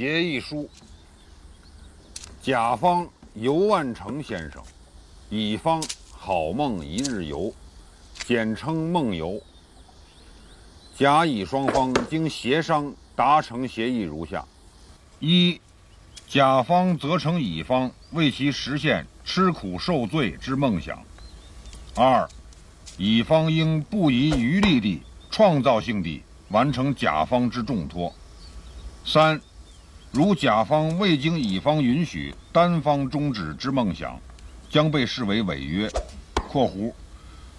协议书。甲方尤万成先生，乙方好梦一日游，简称梦游。甲乙双方经协商达成协议如下：一、甲方责成乙方为其实现吃苦受罪之梦想；二、乙方应不遗余力地创造性地完成甲方之重托；三、如甲方未经乙方允许单方终止之梦想，将被视为违约（括弧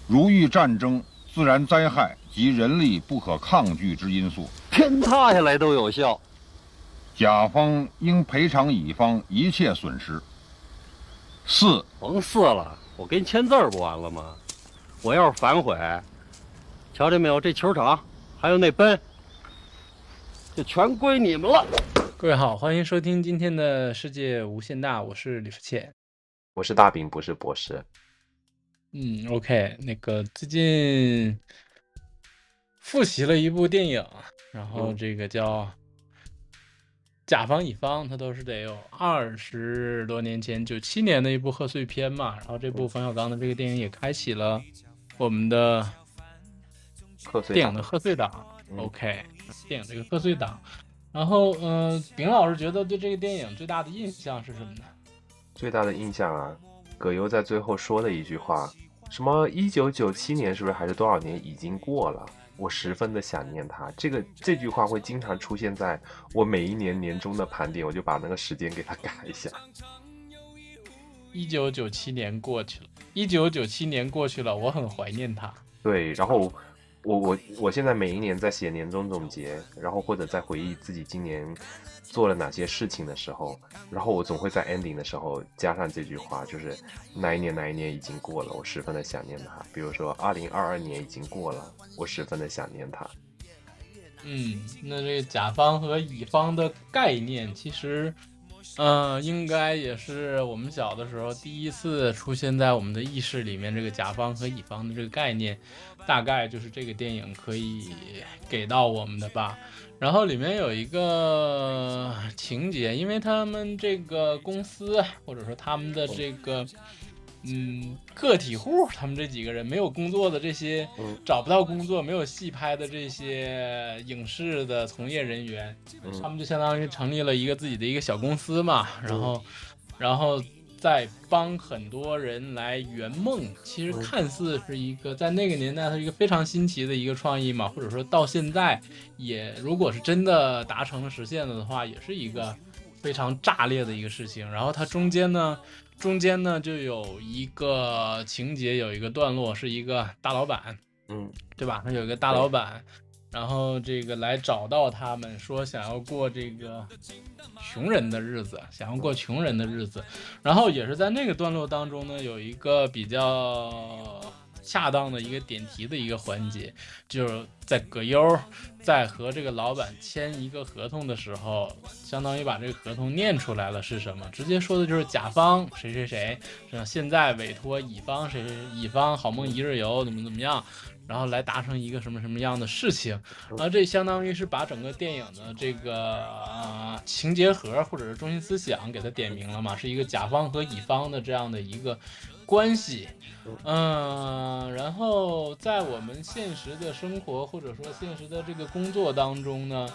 如遇战争、自然灾害及人力不可抗拒之因素）。天塌下来都有效。甲方应赔偿乙方一切损失。四、甭四了，我给你签字不完了吗？我要是反悔，瞧见没有，这球场还有那奔，就全归你们了。各位好，欢迎收听今天的世界无限大，我是李福倩。我是大饼，不是博士。嗯，OK，那个最近复习了一部电影，然后这个叫《甲方乙方》，它都是得有二十多年前，九七年的一部贺岁片嘛。然后这部冯小刚的这个电影也开启了我们的贺岁电影的贺岁档。OK，电影这个贺岁档。然后，嗯、丙老师觉得对这个电影最大的印象是什么呢？最大的印象啊，葛优在最后说的一句话，什么一九九七年是不是还是多少年已经过了？我十分的想念他。这个这句话会经常出现在我每一年年终的盘点，我就把那个时间给他 改一下。一九九七年过去了，一九九七年过去了，我很怀念他。对，然后我我我现在每一年在写年终总结，然后或者在回忆自己今年做了哪些事情的时候，然后我总会在 ending 的时候加上这句话，就是哪一年哪一年已经过了，我十分的想念他。比如说二零二二年已经过了，我十分的想念他。嗯，那这个甲方和乙方的概念，其实，嗯、应该也是我们小的时候第一次出现在我们的意识里面。这个甲方和乙方的这个概念，大概就是这个电影可以给到我们的吧。然后里面有一个情节，因为他们这个公司或者说他们的这个。嗯，个体户，他们这几个人没有工作的这些，嗯找不到工作、没有戏拍的这些影视的从业人员，他嗯们就相当于成立了一个自己的一个小公司嘛，然后，然后再帮很多人来圆梦。其实嗯看似是一个在那个年代，它是一个非常新奇的一个创意嘛，或者说到现在也，如果是真的达成了实现了的话，也是一个非常炸裂的一个事情。然后它中间呢。中间呢，就有一个情节，有一个段落，是一个大老板，嗯对吧？他有一个大老板，然后这个来找到他们，说想要过这个穷人的日子，想要过穷人的日子。然后也是在那个段落当中呢，有一个比较恰当的一个点题的一个环节，就是在葛优在和这个老板签一个合同的时候，相当于把这个合同念出来了是什么？直接说的就是甲方谁谁谁，是吧现在委托乙方谁谁谁，乙方好梦一日游怎么怎么样。然后来达成一个什么什么样的事情，然后这相当于是把整个电影的这个、呃、情节核或者是中心思想给它点明了嘛，是一个甲方和乙方的这样的一个关系。嗯，然后在我们现实的生活或者说现实的这个工作当中呢，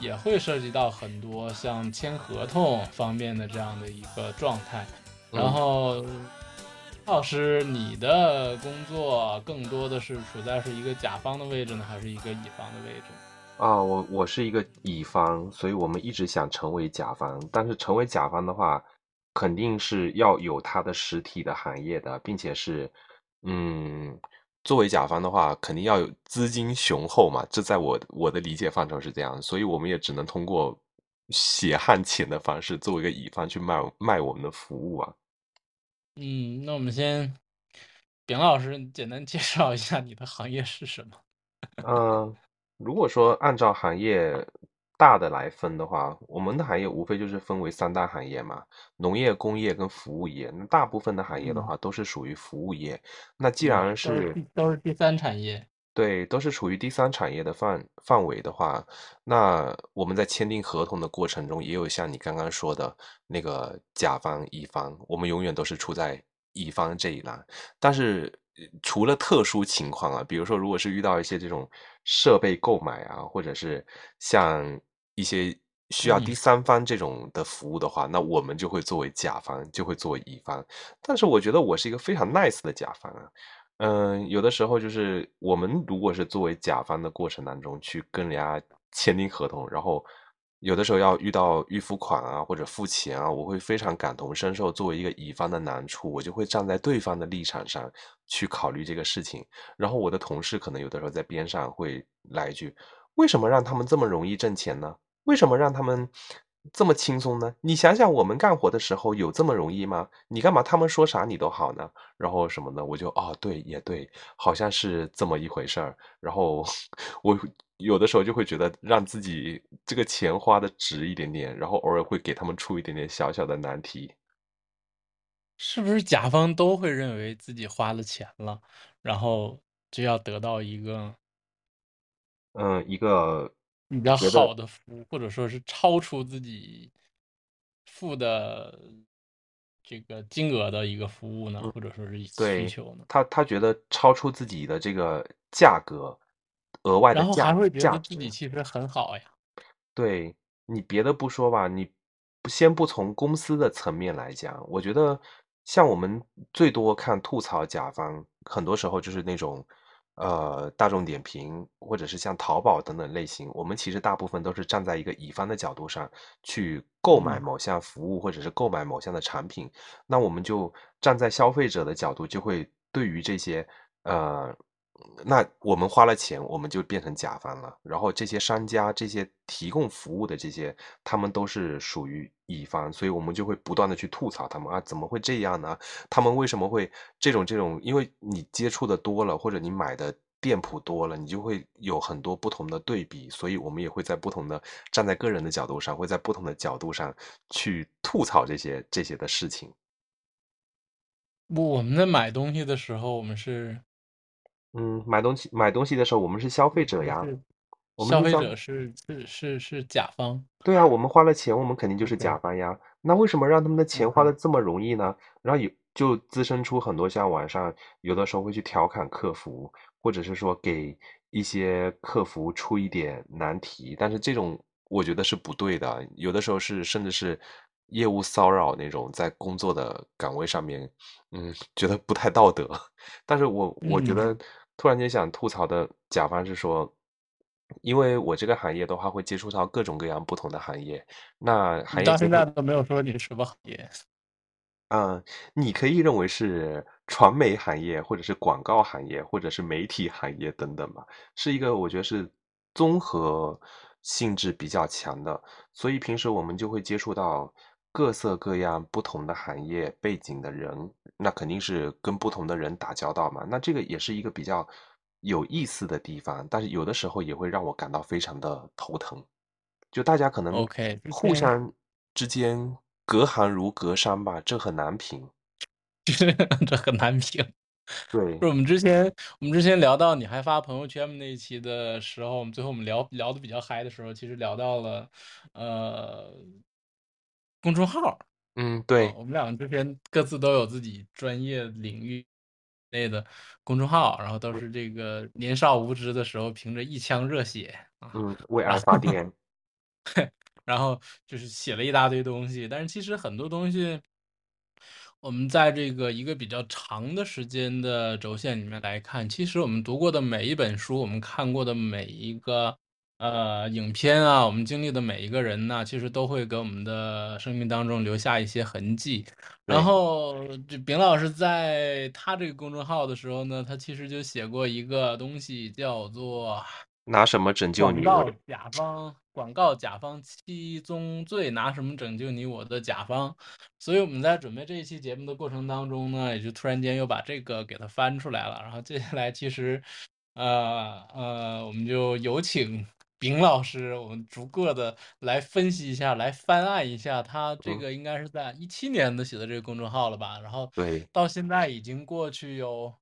也会涉及到很多像签合同方面的这样的一个状态。然后，老师，你的工作更多的是处在是一个甲方的位置呢，还是一个乙方的位置？啊，我我是一个乙方，所以我们一直想成为甲方，但是成为甲方的话，肯定是要有它的实体的行业的，并且是，嗯，作为甲方的话，肯定要有资金雄厚嘛，这在我我的理解范畴是这样，所以我们也只能通过血汗钱的方式，作为一个乙方去卖卖我们的服务啊。嗯，那我们先，丙老师简单介绍一下你的行业是什么？嗯，如果说按照行业大的来分的话，我们的行业无非就是分为三大行业嘛，农业、工业跟服务业。那大部分的行业的话都是属于服务业。那既然是第都是第三产业。对，都是处于第三产业的范范围的话，那我们在签订合同的过程中，也有像你刚刚说的那个甲方、乙方，我们永远都是处在乙方这一栏。但是呃除了特殊情况啊，比如说如果是遇到一些这种设备购买啊，或者是像一些需要第嗯三方这种的服务的话，那我们就会作为甲方，就会作为乙方。但是我觉得我是一个非常 nice 的甲方啊。嗯，有的时候就是我们如果是作为甲方的过程当中去跟人家签订合同，然后有的时候要遇到预付款啊或者付钱啊，我会非常感同身受。作为一个乙方的难处，我就会站在对方的立场上去考虑这个事情。然后我的同事可能有的时候在边上会来一句：“为什么让他们这么容易挣钱呢？为什么让他们这么轻松呢？你想想，我们干活的时候有这么容易吗？你干嘛他们说啥你都好呢？”然后什么的，我就哦，对，也对，好像是这么一回事儿。然后 我有的时候就会觉得让自己这个钱花的值一点点，然后偶尔会给他们出一点点小小的难题。是不是甲方都会认为自己花了钱了，然后就要得到一个嗯，一个比较好的服务，或者说是超出自己付的这个金额的一个服务呢，嗯或者说是需对求呢？他他觉得超出自己的这个价格，额外的然后价还会觉。得自己其实很好呀。对，你别的不说吧，你不先不从公司的层面来讲，我觉得像我们最多看吐槽甲方，很多时候就是那种，呃，大众点评或者是像淘宝等等类型，我们其实大部分都是站在一个乙方的角度上去购买嗯某项服务或者是购买某项的产品，那我们就站在消费者的角度，就会对于这些，呃。那我们花了钱，我们就变成甲方了。然后这些商家、这些提供服务的这些，他们都是属于乙方，所以我们就会不断的去吐槽他们啊，怎么会这样呢？他们为什么会这种这种？因为你接触的多了，或者你买的店铺多了，你就会有很多不同的对比，所以我们也会在不同的站在个人的角度上，会在不同的角度上去吐槽这些这些的事情。不，我们在买东西的时候，我们是嗯，买东西买东西的时候，我们是消费者呀，消消费者是是是是甲方。对啊，我们花了钱，我们肯定就是甲方呀。那为什么让他们的钱花的这么容易呢？然后有就滋生出很多像网上有的时候会去调侃客服，或者是说给一些客服出一点难题，但是这种我觉得是不对的。有的时候是甚至是业务骚扰那种，在工作的岗位上面，嗯，觉得不太道德。但是我我觉嗯得突然间想吐槽的甲方是说，因为我这个行业的话会接触到各种各样不同的行业，那到现在都没有说你什么行业。嗯，你可以认为是传媒行业，或者是广告行业，或者是媒体行业等等吧，是一个我觉得是综合性质比较强的，所以平时我们就会接触到各色各样不同的行业背景的人，那肯定是跟不同的人打交道嘛，那这个也是一个比较有意思的地方，但是有的时候也会让我感到非常的头疼。就大家可能 OK，互相之间隔行如隔山吧，这很难评。这很难评。对是，我们之前我们之前聊到你还发朋友圈那一期的时候，我们最后我们聊聊的比较嗨的时候，其实聊到了呃公众号。嗯，啊，对，我们两个之前各自都有自己专业领域内的公众号，然后都是这个年少无知的时候凭着一腔热血啊，嗯，为爱发后电，然后就是写了一大堆东西，但是其实很多东西，我们在这个一个比较长的时间的轴线里面来看，其实我们读过的每一本书，我们看过的每一个呃影片啊，我们经历的每一个人呢，其实都会给我们的生命当中留下一些痕迹。然对，后，这丙老师在他这个公众号的时候呢，他其实就写过一个东西，叫做拿什么拯救广你？我告甲方，广告甲方七宗罪，拿什么拯救你，我的甲方。所以我们在准备这一期节目的过程当中呢，也就突然间又把这个给它翻出来了。然后接下来其实，呃呃，我们就有请丙老师，我们逐个的来分析一下，来翻案一下他这嗯，个应该是在一七年的写的这个公众号了吧？然后对，到现在已经过去有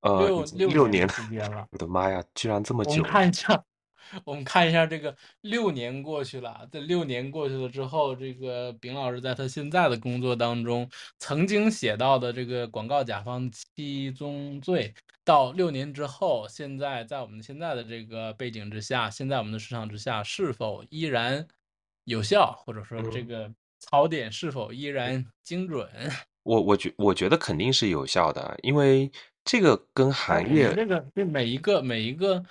呃，六六年时间了。我的妈呀，居然这么久我们久！看一下，我们看一下这个六年过去了，这六年过去了之后，这个丙老师在他现在的工作当中曾经写到的这个广告甲方七宗罪，到六年之后，现在在我们现在的这个背景之下，现在我们的市场之下，是否依然有效，或者说这嗯个槽点是否依然精准？我我觉我觉得肯定是有效的，因为这个跟行业这个这每一个每一个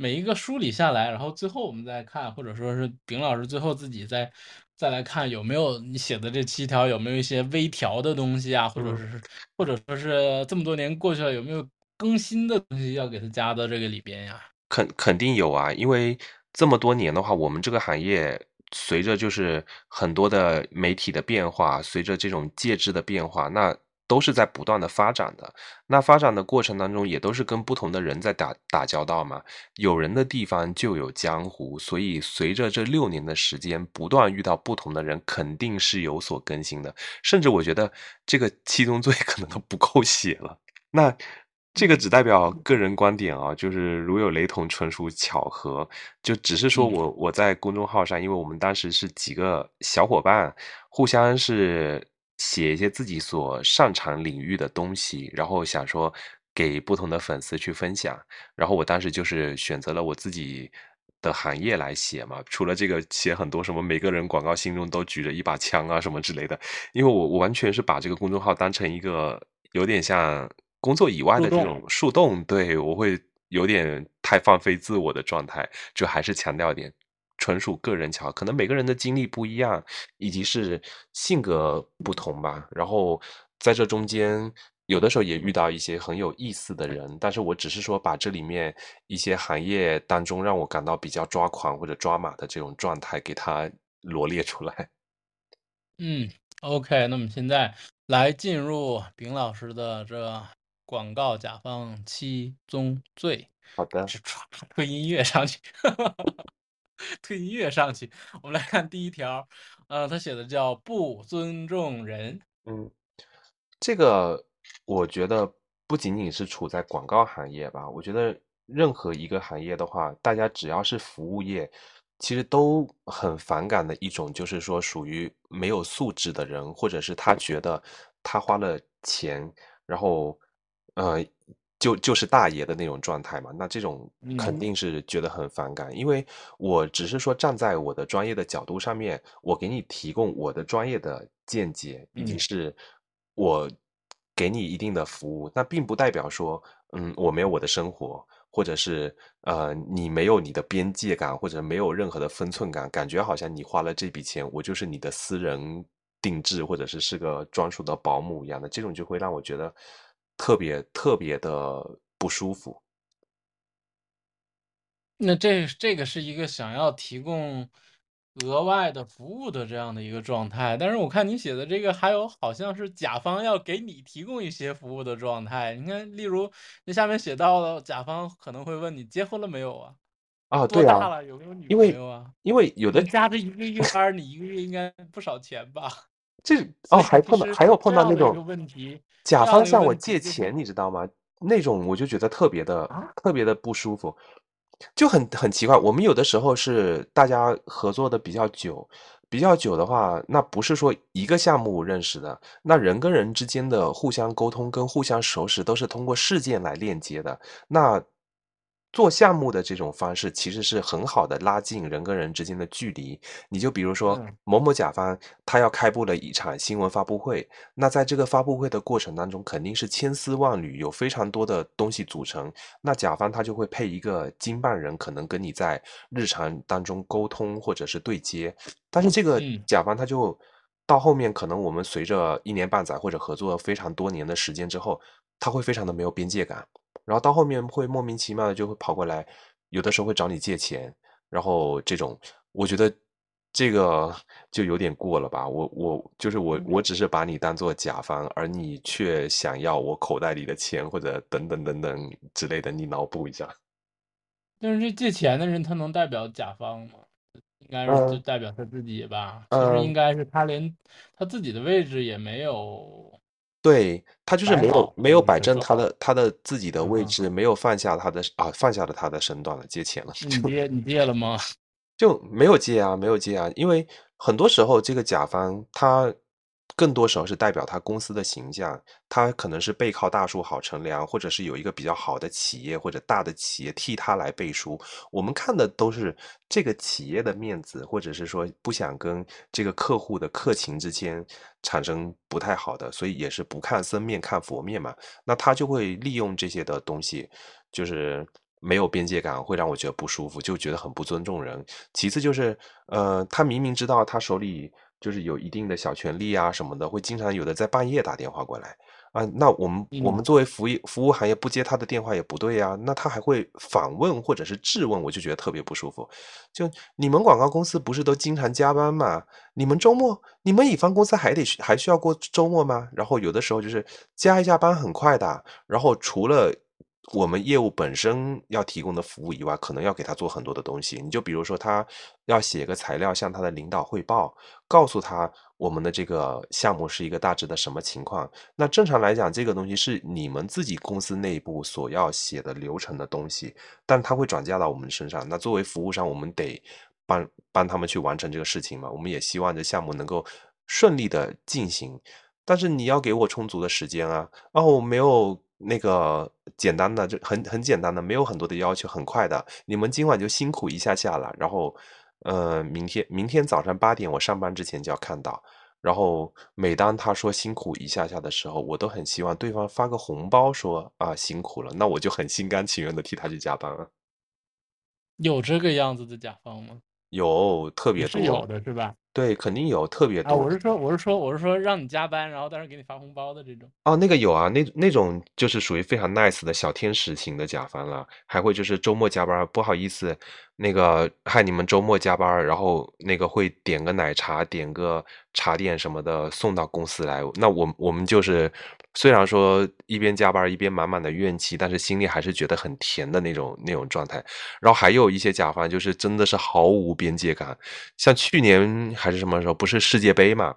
每一个梳理下来，然后最后我们再看，或者说是丙老师最后自己再再来看有没有你写的这七条有没有一些微调的东西啊，或者嗯是或者说是这么多年过去了有没有更新的东西要给它加到这个里边呀？肯肯定有啊，因为这么多年的话，我们这个行业随着就是很多的媒体的变化，随着这种介质的变化，那都是在不断的发展的。那发展的过程当中，也都是跟不同的人在打打交道嘛。有人的地方就有江湖，所以随着这六年的时间，不断遇到不同的人，肯定是有所更新的。甚至我觉得这个七宗罪可能都不够写了。那这个只代表个人观点啊，就是如有雷同，纯属巧合。就只是说嗯我我在公众号上，因为我们当时是几个小伙伴，互相是写一些自己所擅长领域的东西，然后想说给不同的粉丝去分享。然后我当时就是选择了我自己的行业来写嘛，除了这个写很多什么每个人广告心中都举着一把枪啊什么之类的，因为我我完全是把这个公众号当成一个有点像工作以外的这种树洞，对我会有点太放飞自我的状态，就还是强调一点。纯属个人巧合，可能每个人的经历不一样，以及是性格不同吧。然后在这中间，有的时候也遇到一些很有意思的人，但是我只是说把这里面一些行业当中让我感到比较抓狂或者抓马的这种状态给它罗列出来。嗯，OK，那么现在来进入丙老师的这广告甲方七宗罪。好的，是唰推音乐上去，推音乐上去。我们来看第一条，呃，他写的叫不尊重人。嗯，这个我觉得不仅仅是处在广告行业吧，我觉得任何一个行业的话，大家只要是服务业，其实都很反感的一种，就是说属于没有素质的人，或者是他觉得他花了钱，然后呃就就是大爷的那种状态嘛，那这种肯嗯。定是觉得很反感，因为我只是说站在我的专业的角度上面，我给你提供我的专业的见解，以及嗯。是我给你一定的服务，那并不代表说，嗯，我没有我的生活，或者是呃，你没有你的边界感，或者没有任何的分寸感，感觉好像你花了这笔钱，我就是你的私人定制，或者是是个专属的保姆一样的，这种就会让我觉得特别特别的不舒服。那这这个是一个想要提供额外的服务的这样的一个状态，但是我看你写的这个还有好像是甲方要给你提供一些服务的状态。你看，例如那下面写到了，甲方可能会问你结婚了没有啊？啊，多对啊，大了？有没有女朋友啊？因为有的你加这一个月班儿，你一个月应该不少钱吧？这哦，还碰到还有碰到那种问题，甲方向我借钱，你知道吗？那种我就觉得特别的啊特别的不舒服，就很很奇怪。我们有的时候是大家合作的比较久，比较久的话，那不是说一个项目认识的，那人跟人之间的互相沟通跟互相熟识都是通过事件来链接的。那做项目的这种方式其实是很好的拉近人跟人之间的距离。你就比如说嗯某某甲方，他要开布了一场新闻发布会，那在这个发布会的过程当中，肯定是千丝万缕，有非常多的东西组成。那甲方他就会配一个经办人，可能跟你在日常当中沟通或者是对接。但是这个嗯甲方他就到后面，可能我们随着一年半载或者合作非常多年的时间之后，他会非常的没有边界感。然后到后面会莫名其妙的就会跑过来，有的时候会找你借钱，然后这种我觉得这个 就有点过了吧。我我就是我我只是把你当做甲方，而你却想要我口袋里的钱或者等等等等之类的，你脑补一下。但是这借钱的人他能代表甲方吗？应该是就嗯代表他自己吧。其实应嗯该是他连他自己的位置也没有对他就是没有没有摆正他的他的自己的位嗯置，没有放下他的啊放下了他的身段了，借钱了，你借你借了吗？就没有借啊，没有借啊，因为很多时候这个甲方他更多时候是代表他公司的形象，他可能是背靠大树好乘凉，或者是有一个比较好的企业或者大的企业替他来背书。我们看的都是这个企业的面子，或者是说不想跟这个客户的客情之间产生不太好的，所以也是不看僧面看佛面嘛。那他就会利用这些的东西，就是没有边界感，会让我觉得不舒服，就觉得很不尊重人。其次就是，呃，他明明知道他手里就是有一定的小权利啊什么的，会经常有的在半夜打电话过来啊。那我们我们嗯作为服务服务行业不接他的电话也不对呀、那他还会反问或者是质问，我就觉得特别不舒服。就你们广告公司不是都经常加班吗？你们周末，你们乙方公司还得需还需要过周末吗？然后有的时候就是加一下班很快的，然后除了我们业务本身要提供的服务以外，可能要给他做很多的东西。你就比如说，他要写个材料向他的领导汇报，告诉他我们的这个项目是一个大致的什么情况。那正常来讲，这个东西是你们自己公司内部所要写的流程的东西，但它会转嫁到我们身上。那作为服务商，我们得帮帮他们去完成这个事情嘛。我们也希望这项目能够顺利的进行，但是你要给我充足的时间啊。哦我没有那个简单的，就很很简单的，没有很多的要求，很快的。你们今晚就辛苦一下下了，然后呃，明天明天早上八点我上班之前就要看到。然后每当他说辛苦一下下的时候，我都很希望对方发个红包说啊辛苦了，那我就很心甘情愿的替他去加班啊。有这个样子的甲方吗？有特别多，是有的是吧？对，肯定有特别啊，多。我是说，我是说，我是说让你加班，然后但是给你发红包的这种。哦，那个有啊，那那种就是属于非常 nice 的小天使型的甲方了，还会就是周末加班，不好意思，那个害你们周末加班，然后那个会点个奶茶，点个茶点什么的送到公司来。那我我们就是虽然说一边加班一边满满的怨气，但是心里还是觉得很甜的那种那种状态。然后还有一些甲方就是真的是毫无边界感，像去年还是什么时候，不是世界杯嘛？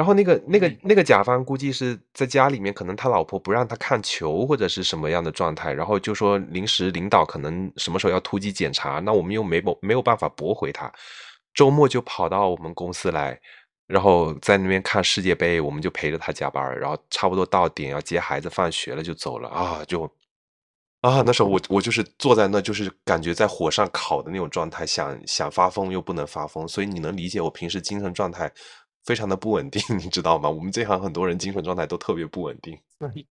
然后那个那个嗯。那个甲方估计是在家里面，可能他老婆不让他看球或者是什么样的状态，然后就说临时领导可能什么时候要突击检查，那我们又没没没有办法驳回他，周末就跑到我们公司来，然后在那边看世界杯，我们就陪着他加班，然后差不多到点要接孩子放学了就走了啊，就啊，那时候我我就是坐在那，就是感觉在火上烤的那种状态，想想发疯又不能发疯，所以你能理解我平时精神状态非常的不稳定，你知道吗？我们这行很多人精神状态都特别不稳定。所以，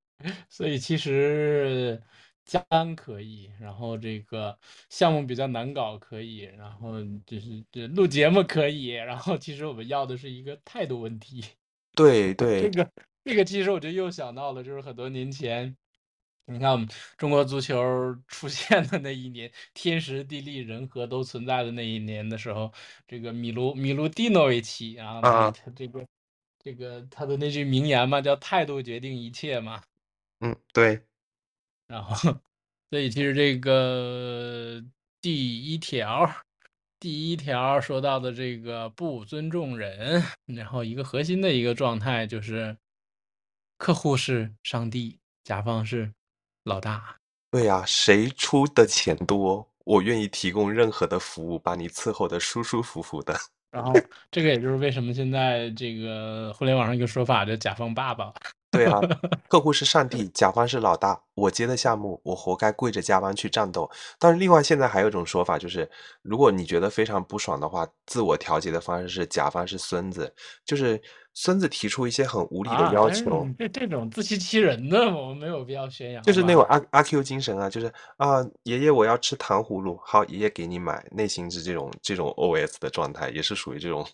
所以其实加班可以，然后这个项目比较难搞可以，然后就是这录节目可以，然后其实我们要的是一个态度问题。对对这，个这个其实我就又想到了，就是很多年前，你看我们中国足球 出现的那一年，天时地利人和都存在的那一年的时候，这个米卢米卢蒂诺维奇啊，他啊他这个这个他的那句名言嘛，叫态度决定一切嘛。嗯，对，然后，所以其实这个第一条，第一条说到的这个不尊重人，然后一个核心的一个状态就是，客户是上帝，甲方是老大。对呀，谁出的钱多，我愿意提供任何的服务，把你伺候的舒舒服服的。然后，这个也就是为什么现在这个互联网上一个说法叫“甲方爸爸”。对啊，客户是上帝，甲方是老大。我接的项目，我活该跪着加班去战斗。但是另外，现在还有一种说法，就是如果你觉得非常不爽的话，自我调节的方式是甲方是孙子，就是孙子提出一些很无理的要求，你这这种自欺欺人的，我们没有必要宣扬就是那种？阿阿 Q 精神啊，就是啊，爷爷我要吃糖葫芦，好，爷爷给你买，内心是这种这种 OS 的状态，也是属于这种，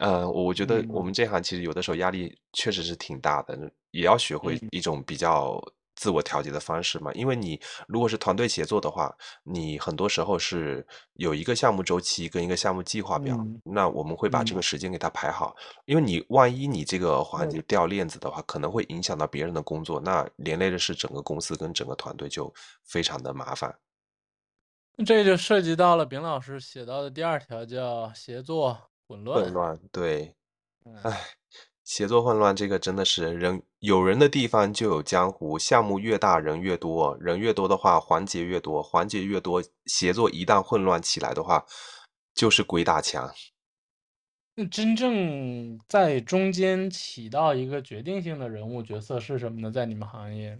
呃，我觉得我嗯们这行其实有的时候压力确实是挺大的，也要学会嗯一种比较自我调节的方式嘛，因为你如果是团队协作的话，你很多时候是有一个项目周期跟一个项目计划表，嗯那我们会把这嗯。个时间给它排好，因为你万一你这个环节掉链子的话，可能会影响到别人的工作，那连累的是整个公司跟整个团队就非常的麻烦。这就涉及到了丙老师写到的第二条，叫协作混乱。混乱，对，嗯，唉，协作混乱这个真的是人有人的地方就有江湖，项目越大人越多，人越多的话环节越多，环节越多，协作一旦混乱起来的话，就是鬼打墙。那真正在中间起到一个决定性的人物角色是什么呢？在你们行业？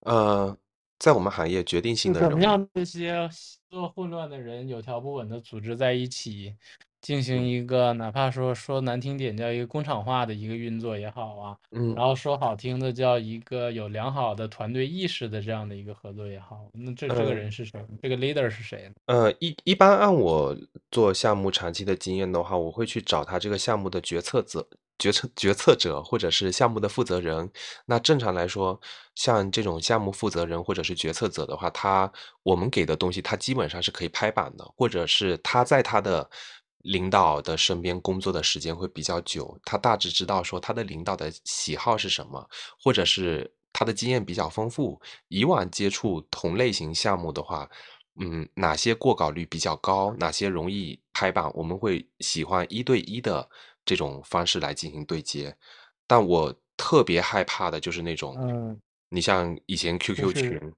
呃，在我们行业决定性的人物，怎么样？这些协作混乱的人有条不紊的组织在一起，进行一个哪怕说说难听点叫一个工厂化的一个运作也好啊，嗯，然后说好听的叫一个有良好的团队意识的这样的一个合作也好，那这这个呃人是谁？这个 leader 是谁呢？呃，一一般按我做项目长期的经验的话，我会去找他这个项目的决策者、决策决策者或者是项目的负责人。那正常来说，像这种项目负责人或者是决策者的话，他我们给的东西，他基本上是可以拍板的，或者是他在他的领导的身边工作的时间会比较久，他大致知道说他的领导的喜好是什么，或者是他的经验比较丰富，以往接触同类型项目的话。嗯，哪些过稿率比较高，哪些容易拍板，我们会喜欢一对一的这种方式来进行对接。但我特别害怕的就是那种，嗯，你像以前就 QQ 是群、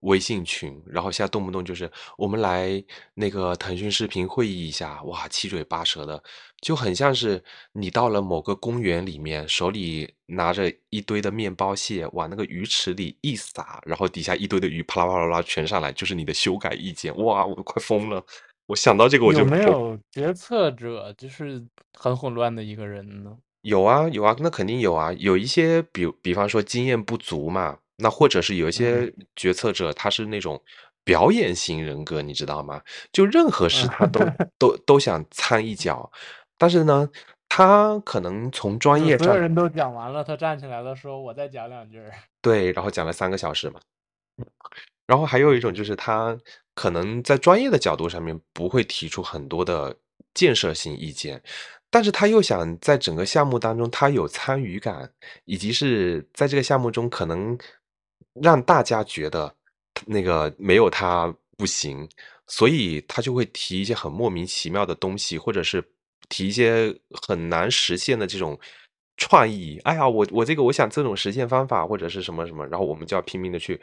微信群，然后现在动不动就是我们来那个腾讯视频会议一下，哇，七嘴八舌的，就很像是你到了某个公园里面，手里拿着一堆的面包屑，往那个鱼池里一撒，然后底下一堆的鱼啪啦啪啦啪啦全上来，就是你的修改意见，哇，我都快疯了。我想到这个我就有没有决策者就是很混乱的一个人呢？有啊有啊，那肯定有啊。有一些比比方说经验不足嘛，那或者是有一些决策者他是那种表演型人格，你知道吗？就任何事他都 都都想掺一脚，但是呢，他可能从专业上所有人都讲完了，他站起来了，说：“我再讲两句。对，然后讲了三个小时嘛。然后还有一种就是他可能在专业的角度上面不会提出很多的建设性意见，但是他又想在整个项目当中他有参与感，以及是在这个项目中可能让大家觉得那个没有他不行，所以他就会提一些很莫名其妙的东西，或者是提一些很难实现的这种创意。哎呀，我我这个我想这种实现方法或者是什么什么，然后我们就要拼命的去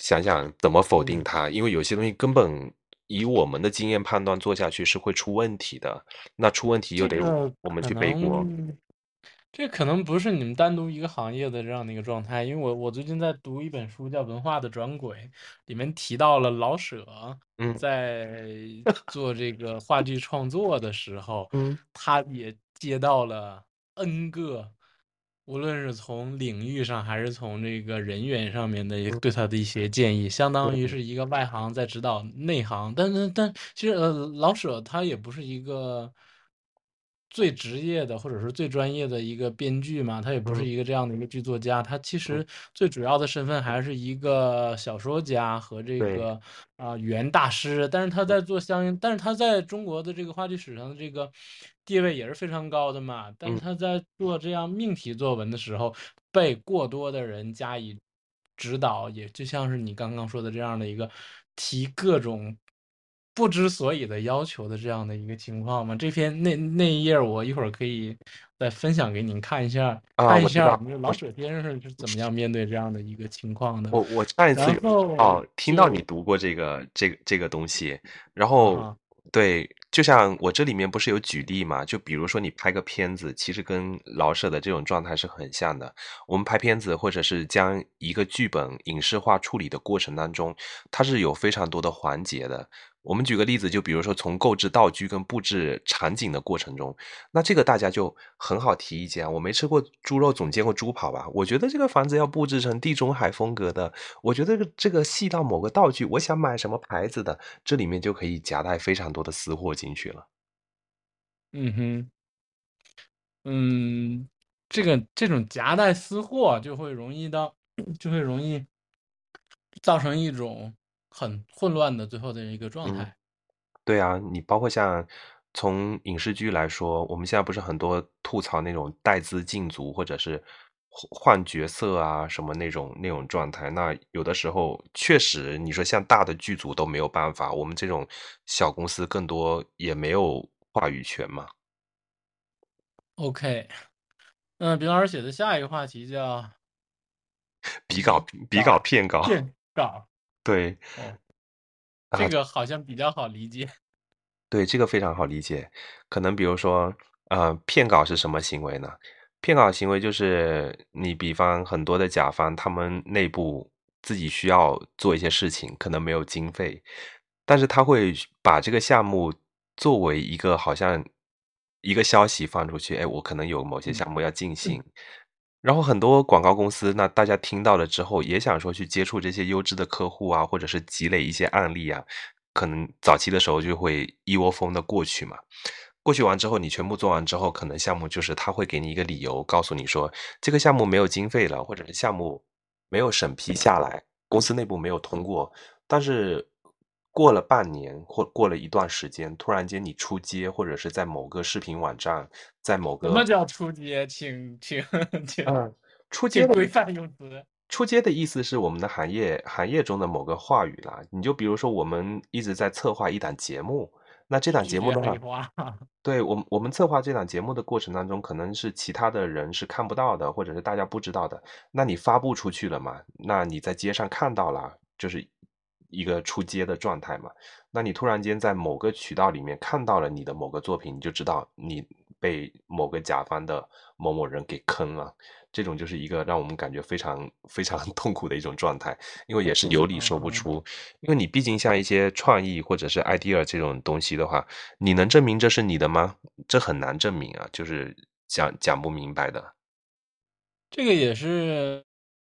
想想怎么否定它，因为有些东西根本以我们的经验判断做下去是会出问题的，那出问题又得我们去背锅。能，这可能不是你们单独一个行业的这样的一个状态，因为我我最近在读一本书叫《文化的转轨》，里面提到了老舍嗯。在做这个话剧创作的时候，嗯。他也接到了 N 个，无论是从领域上还是从这个人员上面的对他的一些建议，相当于嗯。是一个外行在指导内行。但但但其实呃，老舍他也不是一个最职业的或者是最专业的一个编剧嘛，他也不是嗯一个这样的一个剧作家，他其嗯，实最主要的身份还是一个小说家和这，个啊、语言大师。但是他在做相应，但是他在中国的这个话剧史上的这个地位也是非常高的嘛。但是嗯他在做这样命题作文的时候，被过多的人加以指导，也就像是你刚刚说的这样的一个提各种不知所以的要求的这样的一个情况吗。这篇那那一页我一会儿可以再分享给您看一下，啊，看一下老舍先生是怎么样面对这样的一个情况的。我我上一次有哦听到你读过这个这个这个东西，然啊后哈，对，就像我这里面不是有举例嘛？就比如说你拍个片子，其实跟老舍的这种状态是很像的。我们拍片子或者是将一个剧本影视化处理的过程当中，它是有非常多的环节的。我们举个例子，就比如说从购置道具跟布置场景的过程中，那这个大家就很好提意见啊。我没吃过猪肉，总见过猪跑吧？我觉得这个房子要布置成地中海风格的，我觉得这个这个细到某个道具，我想买什么牌子的，这里面就可以夹带非常多的私货进去了。嗯哼，嗯，这个这种夹带私货就会容易到，就会容易造成一种很混乱的最后的一个状嗯。态。对啊，你包括像从影视剧来说，我们现在不是很多吐槽那种带资进组或者是换换角色啊什么那种那种状态。那有的时候确实，你说像大的剧组都没有办法，我们这种小公司更多也没有话语权嘛。OK，嗯，比老师写的下一个话题叫比稿、比稿、骗稿，骗稿。对，这个好像比较好理解。对，这个非常好理解。可能比如说，呃，骗稿是什么行为呢？骗稿行为就是你比方很多的甲方，他们内部自己需要做一些事情，可能没有经费，但是他会把这个项目作为一个好像一个消息放出去，哎，我可能有某些项目要进行。然后很多广告公司，那大家听到了之后，也想说去接触这些优质的客户啊，或者是积累一些案例啊，可能早期的时候就会一窝蜂的过去嘛。过去完之后，你全部做完之后，可能项目就是他会给你一个理由，告诉你说这个项目没有经费了，或者是项目没有审批下来，公司内部没有通过。但是过了半年或过了一段时间，突然间你出街，或者是在某个视频网站，在某个什么叫出街？请请 请嗯，出街规范用词。出街的意思是我们的行业行业中的某个话语啦。你就比如说，我们一直在策划一档节目，那这档节目的话 对我们我们策划这档节目的过程当中，可能是其他的人是看不到的，或者是大家不知道的。那你发布出去了嘛？那你在街上看到了，就是一个出街的状态嘛。那你突然间在某个渠道里面看到了你的某个作品，你就知道你被某个甲方的某某人给坑了。这种就是一个让我们感觉非常非常 痛苦的一种状态，因为也是有理说不出。因为你毕竟像一些创意或者是 idea 这种东西的话，你能证明这是你的吗？这很难证明啊，就是讲讲不明白的。这个也是，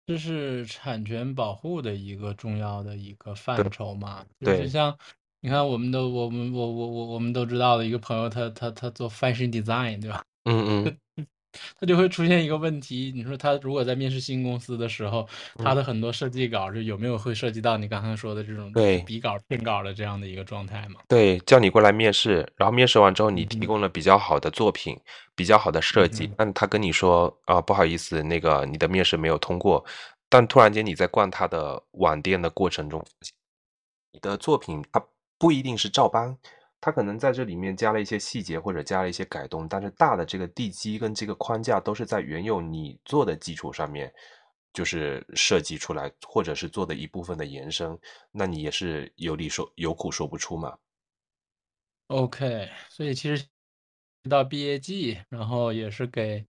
这是产权保护的一个重要的一个范畴嘛。就是像你看，我们都我们我我我我们都知道的一个朋友，他他他做 fashion design，对吧？嗯嗯，他就会出现一个问题，你说他如果在面试新公司的时候，他的很多设计稿就有没有会涉及到你刚才说的这种对比稿、骗稿的这样的一个状态嘛？对，叫你过来面试，然后面试完之后，你嗯提供了比较好的作品，比较好的设计嗯，但他跟你说啊，不好意思，那个你的面试没有通过。但突然间你在逛他的网店的过程中，你的作品它不一定是照搬，它可能在这里面加了一些细节或者加了一些改动，但是大的这个地基跟这个框架都是在原有你做的基础上面，就是设计出来，或者是做的一部分的延伸，那你也是有理说有苦说不出嘛。OK，所以其实到毕业季，然后也是给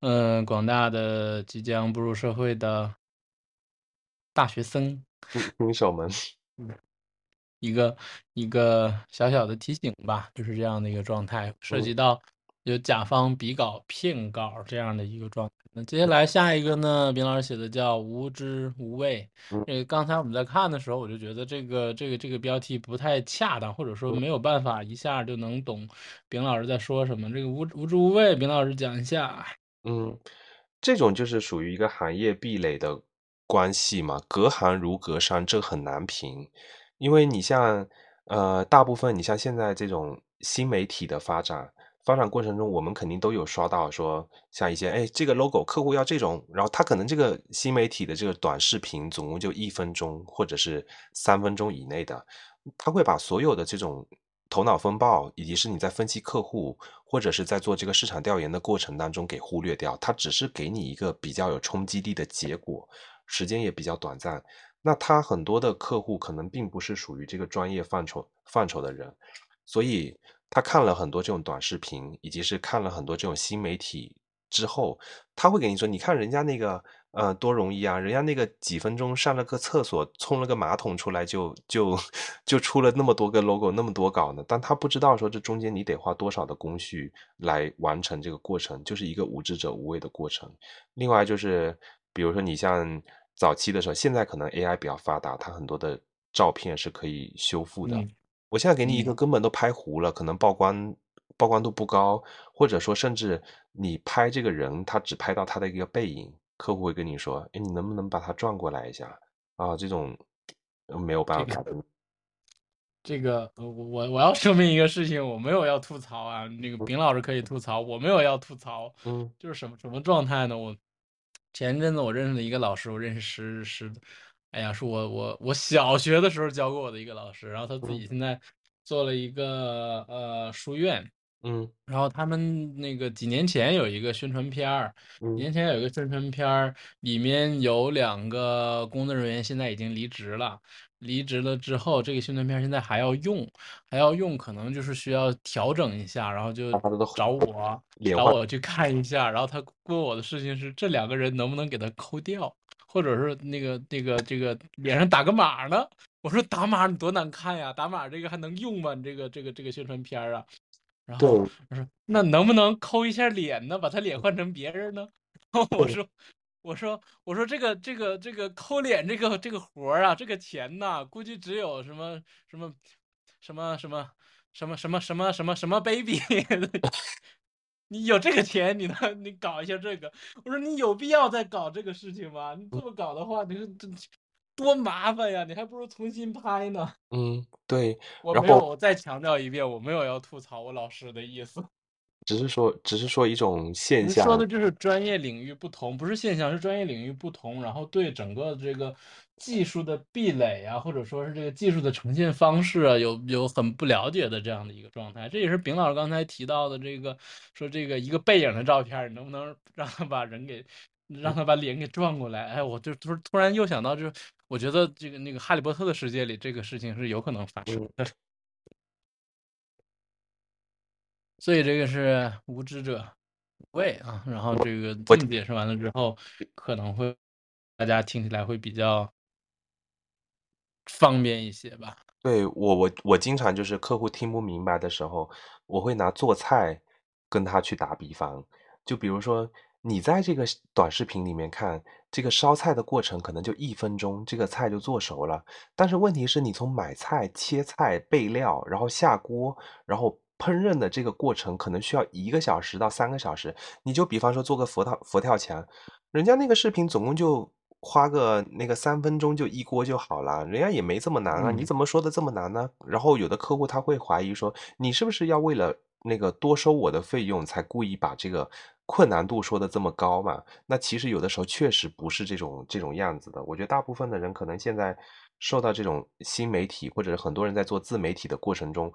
嗯广大的即将步入社会的大学生新新手们，一个一个小小的提醒吧，就是这样的一个状态，涉及到有甲方比稿、骗稿这样的一个状态。那接下来下一个呢，丙老师写的叫无知无畏。嗯这个刚才我们在看的时候，我就觉得这个这个这个标题不太恰当，或者说没有办法一下就能懂丙老师在说什么。这个无无知无畏，丙老师讲一下。嗯，这种就是属于一个行业壁垒的关系嘛，隔行如隔山，这很难评。因为你像呃，大部分你像现在这种新媒体的发展，发展过程中，我们肯定都有刷到说，像一些哎，这个 logo 客户要这种，然后他可能这个新媒体的这个短视频总共就一分钟或者是三分钟以内的，他会把所有的这种头脑风暴，以及是你在分析客户或者是在做这个市场调研的过程当中给忽略掉，它只是给你一个比较有冲击力的结果，时间也比较短暂。那他很多的客户可能并不是属于这个专业范畴范畴的人，所以他看了很多这种短视频，以及是看了很多这种新媒体之后，他会给你说，你看人家那个呃多容易啊，人家那个几分钟上了个厕所，冲了个马桶出来就就就出了那么多个 logo，那么多稿呢，但他不知道说这中间你得花多少的工序来完成这个过程，就是一个无知者无畏的过程。另外就是比如说你像早期的时候，现在可能 AI 比较发达，它很多的照片是可以修复的。嗯我现在给你一个嗯根本都拍糊了，可能曝光曝光度不高，或者说甚至你拍这个人，他只拍到他的一个背影，客户会跟你说：“哎，你能不能把他转过来一下？”啊，这种呃没有办这法的。这个呃我我我要说明一个事情，我没有要吐槽啊，那个丙老师可以吐槽，我没有要吐槽，嗯就是什么什么状态呢？我前一阵子我认识了一个老师，我认识十十，哎呀，是我我我小学的时候教过我的一个老师，然后他自己现在做了一个呃书院，嗯然后他们那个几年前有一个宣传片儿，年前有一个宣传片儿，里面有两个工作人员现在已经离职了。离职了之后，这个宣传片儿现在还要用，还要用，可能就是需要调整一下，然后就把他的找我 脸换找我去看一下。然后他问我的事情是这两个人能不能给他抠掉，或者是那个那个这个脸上打个码呢？我说打码你多难看呀，打码这个还能用吗？你这个这个这个宣传片儿啊。然后对我说那能不能抠一下脸呢？把他脸换成别人呢？然后我说我说我说这个这个这个抠脸这个这个活儿啊，这个钱呐，估计只有什么什么什么什么什么什么什么什么什么 baby，你有这个钱，你呢你搞一下这个。我说你有必要再搞这个事情吗？你这么搞的话，你说这多麻烦呀！你还不如重新拍呢。嗯对，我没有，我再强调一遍，我没有要吐槽我老师的意思。只是说只是说一种现你象，说的就是专业领域不同，不是现象，是专业领域不同，然后对整个这个技术的壁垒啊，或者说是这个技术的呈现方式啊，有有很不了解的这样的一个状态。这也是丙老师刚才提到的这个，说这个一个背影的照片，你能不能 让他把人给，让他把脸给转过来？哎，我就突突然又想到，就是我觉得这个那个哈利波特的世界里，这个事情是有可能发生的。所以这个是无知者无畏啊，然后这个我这么解释完了之后，可能会大家听起来会比较方便一些吧。对，我我我经常就是客户听不明白的时候，我会拿做菜跟他去打比方。就比如说，你在这个短视频里面看，这个烧菜的过程可能就一分钟，这个菜就做熟了。但是问题是你从买菜、切菜、备料，然后下锅，然后烹饪的这个过程，可能需要一个小时到三个小时。你就比方说做个佛跳佛跳墙，人家那个视频总共就花个那个三分钟就一锅就好了，人家也没这么难啊，你嗯怎么说的这么难呢？然后有的客户他会怀疑说，你是不是要为了那个多收我的费用，才故意把这个困难度说的这么高嘛？那其实有的时候确实不是这种这种样子的。我觉得大部分的人可能现在受到这种新媒体或者是很多人在做自媒体的过程中，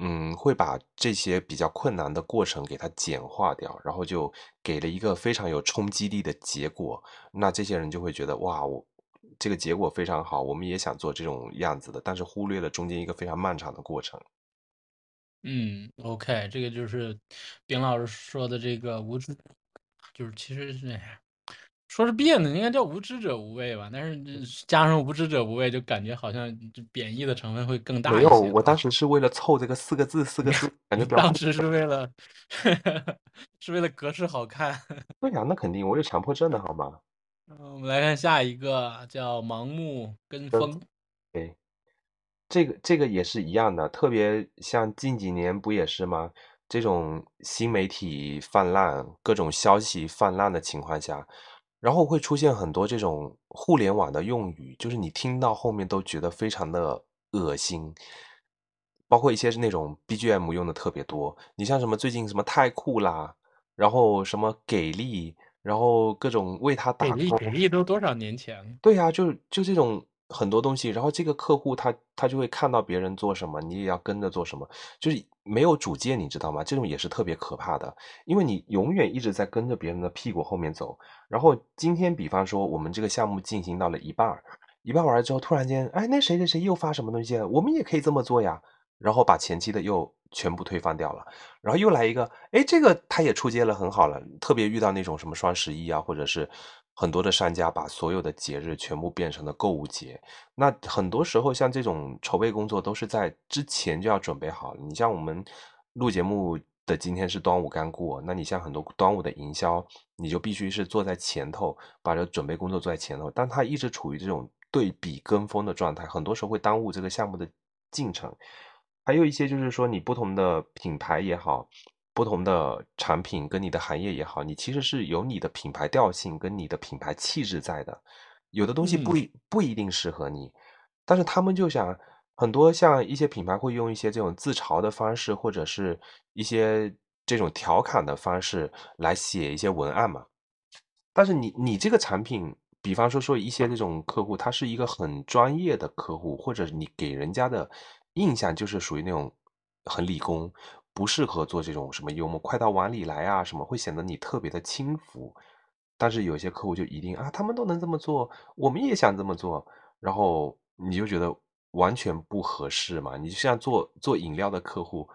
嗯，会把这些比较困难的过程给它简化掉，然后就给了一个非常有冲击力的结果。那这些人就会觉得哇，我这个结果非常好，我们也想做这种样子的，但是忽略了中间一个非常漫长的过程。嗯，OK，这个就是丙老师说的这个无知，就是其实是哎说是别扭，应该叫无知者无畏吧。但是加上无知者无畏，就感觉好像这贬义的成分会更大没有。我当时是为了凑这个四个字，四个字，感觉比较当时是为了 是为了格式好看。对呀，那肯定，我有强迫症的好吗？嗯，我们来看下一个，叫盲目跟风。对，这个这个也是一样的，特别像近几年不也是吗？这种新媒体泛滥，各种消息泛滥的情况下，然后会出现很多这种互联网的用语，就是你听到后面都觉得非常的恶心，包括一些是那种 BGM 用的特别多，你像什么最近什么太酷啦，然后什么给力，然后各种为他打给力给力都多少年前了？对呀，就就这种很多东西，然后这个客户他他就会看到别人做什么，你也要跟着做什么，就是没有主见，你知道吗？这种也是特别可怕的，因为你永远一直在跟着别人的屁股后面走。然后今天，比方说我们这个项目进行到了一半，一半完了之后，突然间，哎，那谁谁谁又发什么东西了，我们也可以这么做呀，然后把前期的又全部推翻掉了，然后又来一个，哎，这个他也出街了，很好了，特别遇到那种什么双十一啊，或者是很多的商家把所有的节日全部变成了购物节，那很多时候像这种筹备工作都是在之前就要准备好了。你像我们录节目的今天是端午刚过，那你像很多端午的营销，你就必须是坐在前头，把这准备工作做在前头。但它一直处于这种对比跟风的状态，很多时候会耽误这个项目的进程。还有一些就是说，你不同的品牌也好，不同的产品跟你的行业也好，你其实是有你的品牌调性跟你的品牌气质在的。有的东西不一不一定适合你，但是他们就想很多像一些品牌会用一些这种自嘲的方式，或者是一些这种调侃的方式来写一些文案嘛。但是你你这个产品，比方说说一些这种客户，他是一个很专业的客户，或者你给人家的印象就是属于那种很理工，不适合做这种什么幽默，快到碗里来啊，什么会显得你特别的轻浮。但是有些客户就一定啊，他们都能这么做，我们也想这么做，然后你就觉得完全不合适嘛。你就像做做饮料的客户，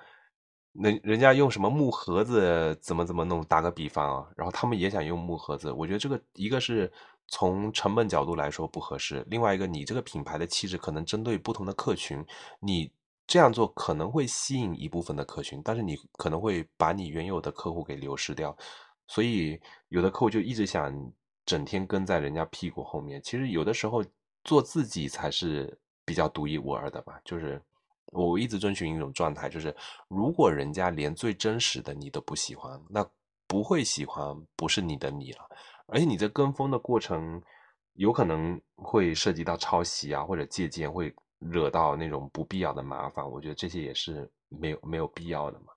人人家用什么木盒子怎么怎么弄，打个比方啊，然后他们也想用木盒子，我觉得这个一个是从成本角度来说不合适，另外一个你这个品牌的气质可能针对不同的客群，你这样做可能会吸引一部分的客群，但是你可能会把你原有的客户给流失掉。所以有的客户就一直想整天跟在人家屁股后面，其实有的时候做自己才是比较独一无二的吧。就是我一直遵循一种状态，就是如果人家连最真实的你都不喜欢，那不会喜欢不是你的你了。而且你这跟风的过程有可能会涉及到抄袭啊，或者借鉴，会惹到那种不必要的麻烦。我觉得这些也是没有没有必要的嘛。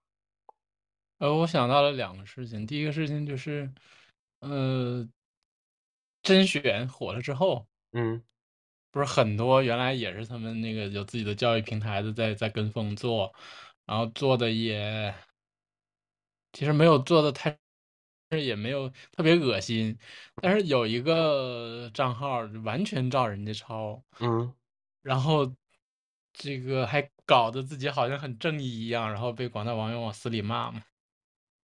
呃，我想到了两个事情。第一个事情就是，呃，甄选火了之后，嗯，不是很多原来也是他们那个有自己的教育平台的在在跟风做，然后做的也其实没有做的太，也没有特别恶心，但是有一个账号完全照人家抄，嗯，然后这个还搞得自己好像很正义一样，然后被广大网友往死里骂嘛。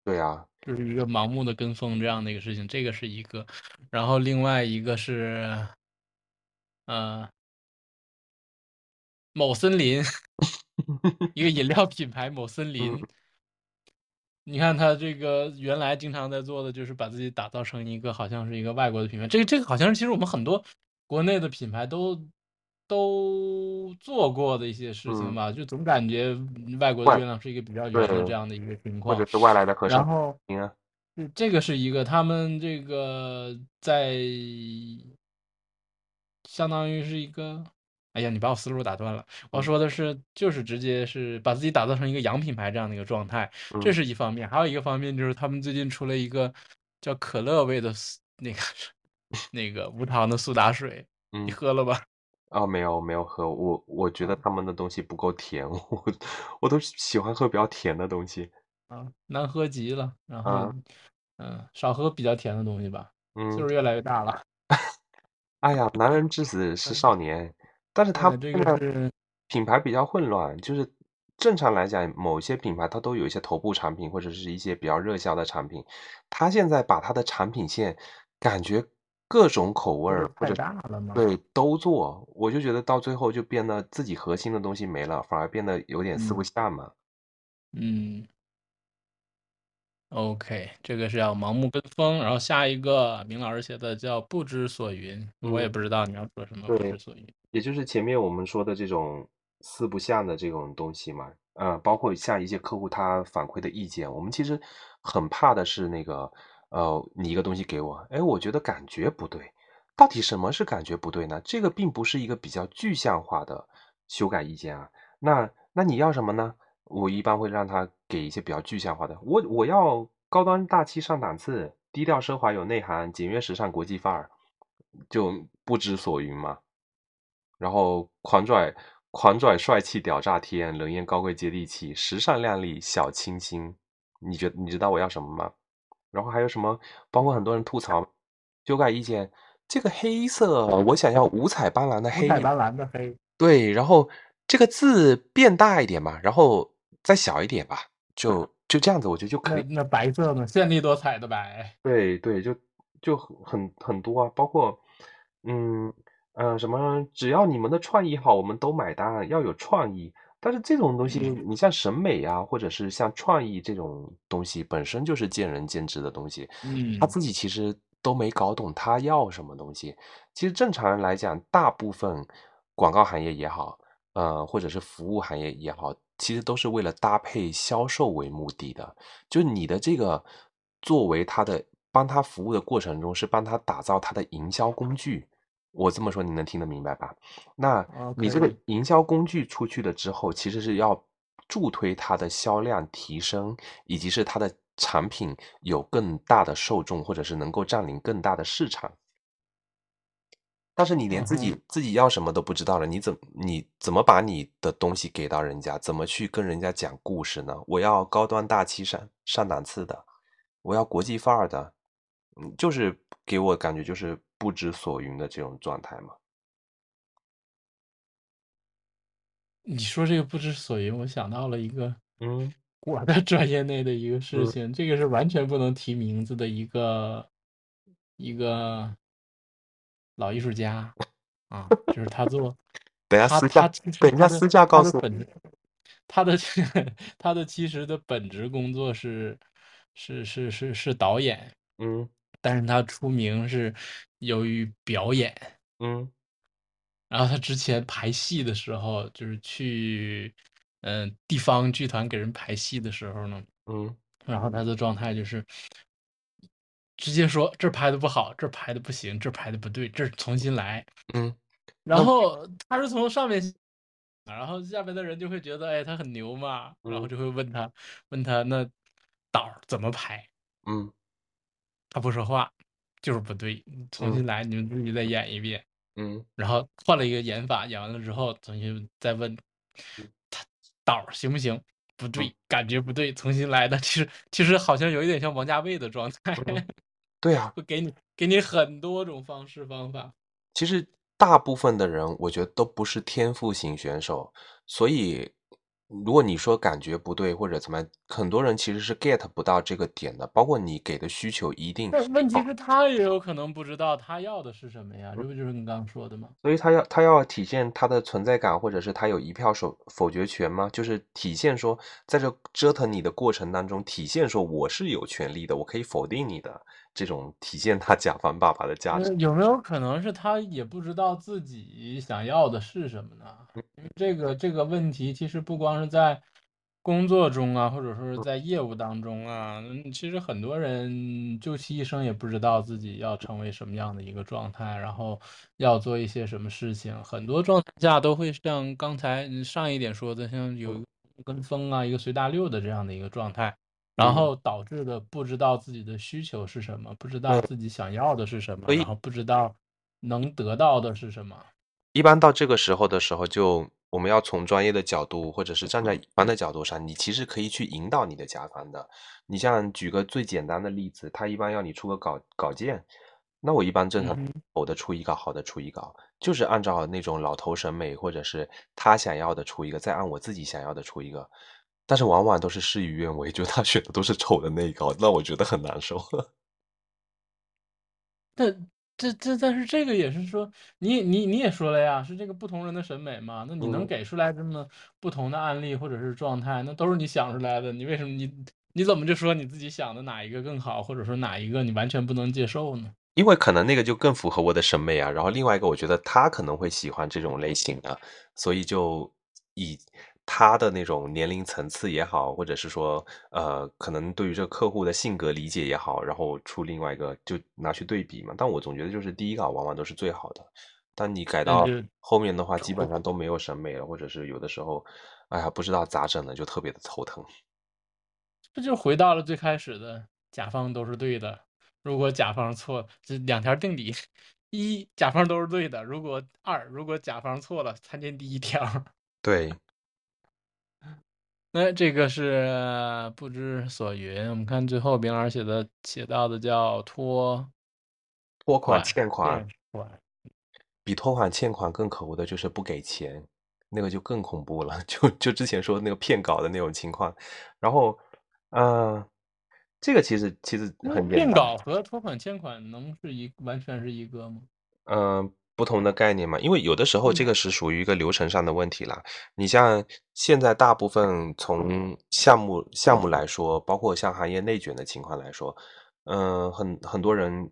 对呀，就是一个盲目的跟风这样的一个事情，这个是一个，然后另外一个是，呃，某森林，一个饮料品牌某森林，你看他这个原来经常在做的就是把自己打造成一个好像是一个外国的品牌，这个这个好像是其实我们很多国内的品牌都。都做过的一些事情吧，就总感觉外国的月亮是一个比较圆的这样的一个情况，或者是外来的和尚。然后，这个是一个他们这个在，相当于是一个，哎呀，你把我思路打断了。我说的是，就是直接是把自己打造成一个洋品牌这样的一个状态，这是一方面。还有一个方面就是他们最近出了一个叫可乐味的那个 那个无糖的苏打水，你喝了吧？哦，没有没有喝，我我觉得他们的东西不够甜，我我都喜欢喝比较甜的东西。啊，难喝极了，然后嗯，少喝比较甜的东西吧。嗯，岁数越来越大了。哎呀，男人至死是少年，但是他这个是品牌比较混乱，就是正常来讲，某些品牌它都有一些头部产品或者是一些比较热销的产品，他现在把它的产品线感觉。各种口味儿或者对都做，我就觉得到最后就变得自己核心的东西没了，反而变得有点四不像嘛。嗯，OK，这个是要盲目跟风，然后下一个明老师写的叫不知所云，我也不知道你要说什么不知所云，也就是前面我们说的这种四不像的这种东西嘛。嗯，包括像一些客户他反馈的意见，我们其实很怕的是那个。呃，你一个东西给我，哎，我觉得感觉不对。到底什么是感觉不对呢？这个并不是一个比较具象化的修改意见啊。那那你要什么呢？我一般会让他给一些比较具象化的。我我要高端大气上档次，低调奢华有内涵，简约时尚国际范儿，就不知所云嘛。然后狂拽狂拽帅气屌炸天，冷艳高贵接地气，时尚靓丽小清新。你觉得你知道我要什么吗？然后还有什么？包括很多人吐槽修改意见，这个黑色我想要五彩斑斓的黑，五彩斑斓的黑。对，然后这个字变大一点嘛，然后再小一点吧，就 就这样子，我觉得就可以。那白色呢？绚丽多彩的白。对对，就就很很多啊，包括嗯嗯什么，只要你们的创意好，我们都买单，要有创意。但是这种东西，你像审美啊，或者是像创意这种东西，本身就是见仁见智的东西。嗯，他自己其实都没搞懂他要什么东西。其实正常人来讲，大部分广告行业也好，呃，或者是服务行业也好，其实都是为了搭配销售为目的的。就你的这个作为他的帮他服务的过程中，是帮他打造他的营销工具。我这么说你能听得明白吧？那你这个营销工具出去了之后，其实是要助推它的销量提升，以及是它的产品有更大的受众，或者是能够占领更大的市场。但是你连自己、嗯自己要什么都不知道了，你怎你怎么把你的东西给到人家？怎么去跟人家讲故事呢？我要高端大气上上档次的，我要国际范儿的，嗯，就是给我感觉就是不知所云的这种状态吗。你说这个不知所云，我想到了一个嗯 我的专业内的一个事嗯情，这个是完全不能提名字的一个一个老艺术家啊，就是他做他等下私下等一下私下告诉我。他的本质他的他的其实的本职工作是是是是是导演，嗯但是他出名是由于表演。嗯然后他之前排戏的时候，就是去嗯、地方剧团给人排戏的时候呢，嗯然后他的状态就是直接说这儿拍的不好，这儿拍的不行，这儿拍的不对，这儿重新来。嗯然后他是从上面，然后下面的人就会觉得，哎，他很牛嘛，然后嗯就会问他，问他那导怎么拍？嗯他不说话，就是不对，你重新嗯来，你们自己再演一遍。嗯然后换了一个演法，演完了之后重新再问他导行不行？不嗯对，感觉不对，重新来的。其实其实好像有一点像王家卫的状态，嗯，对啊，会给你给你很多种方式方法。其实大部分的人，我觉得都不是天赋型选手，所以如果你说感觉不对或者怎么样，很多人其实是 get 不到这个点的。包括你给的需求一定，但问题是，他也有可能不知道他要的是什么呀，这不就是你刚刚说的吗？所以他要他要体现他的存在感，或者是他有一票否否决权吗？就是体现说，在这折腾你的过程当中，体现说我是有权利的，我可以否定你的这种体现他甲方爸爸的价值。有没有可能是他也不知道自己想要的是什么呢？因为这个这个问题其实不光是在工作中啊，或者说是在业务当中啊，嗯，其实很多人究其一生也不知道自己要成为什么样的一个状态，然后要做一些什么事情。很多状态下都会像刚才嗯上一点说的，像有一跟风啊，一个随大流的这样的一个状态。然嗯后导致的不知道自己的需求是什么，不知道嗯自己想要的是什么，然后不知道能得到的是什么。一般到这个时候的时候就，我们要从专业的角度，或者是站在乙方的角度上，你其实可以去引导你的甲方的。你像举个最简单的例子，他一般要你出个稿稿件，那我一般正常好的出一稿，好的出一稿，就是按照那种老头审美，或者是他想要的出一个，再按我自己想要的出一个。但是往往都是事与愿违，就他选的都是丑的那一个，让我觉得很难受。但这这但是这个也是说，你你你也说了呀，是这个不同人的审美嘛？那你能嗯给出来这么不同的案例或者是状态，那都是你想出来的，你为什么你你怎么就说你自己想的哪一个更好，或者说哪一个你完全不能接受呢？因为可能那个就更符合我的审美啊，然后另外一个我觉得他可能会喜欢这种类型的，所以就以他的那种年龄层次也好，或者是说呃，可能对于这个客户的性格理解也好，然后出另外一个就拿去对比嘛。但我总觉得就是第一稿往往都是最好的，但你改到后面的话，基本上都没有审美了，或者是有的时候，哎呀，不知道咋整呢，就特别的头疼。这就回到了最开始的，甲方都是对的。如果甲方错，这两条定理：一，甲方都是对的；如果二，如果甲方错了，参见第一条。对，那这个是不知所云。我们看最后明老师写的写到的叫拖拖款款欠款。比拖款欠款更可恶的就是不给钱，那个就更恐怖了。就就之前说那个骗稿的那种情况，然后，呃，这个其实其实很，骗稿和拖款欠款能是一完全是一个吗？嗯、不同的概念嘛，因为有的时候这嗯个是属于一个流程上的问题啦。你像现在大部分从项目项目来说，包括像行业内卷的情况来说，嗯、很很多人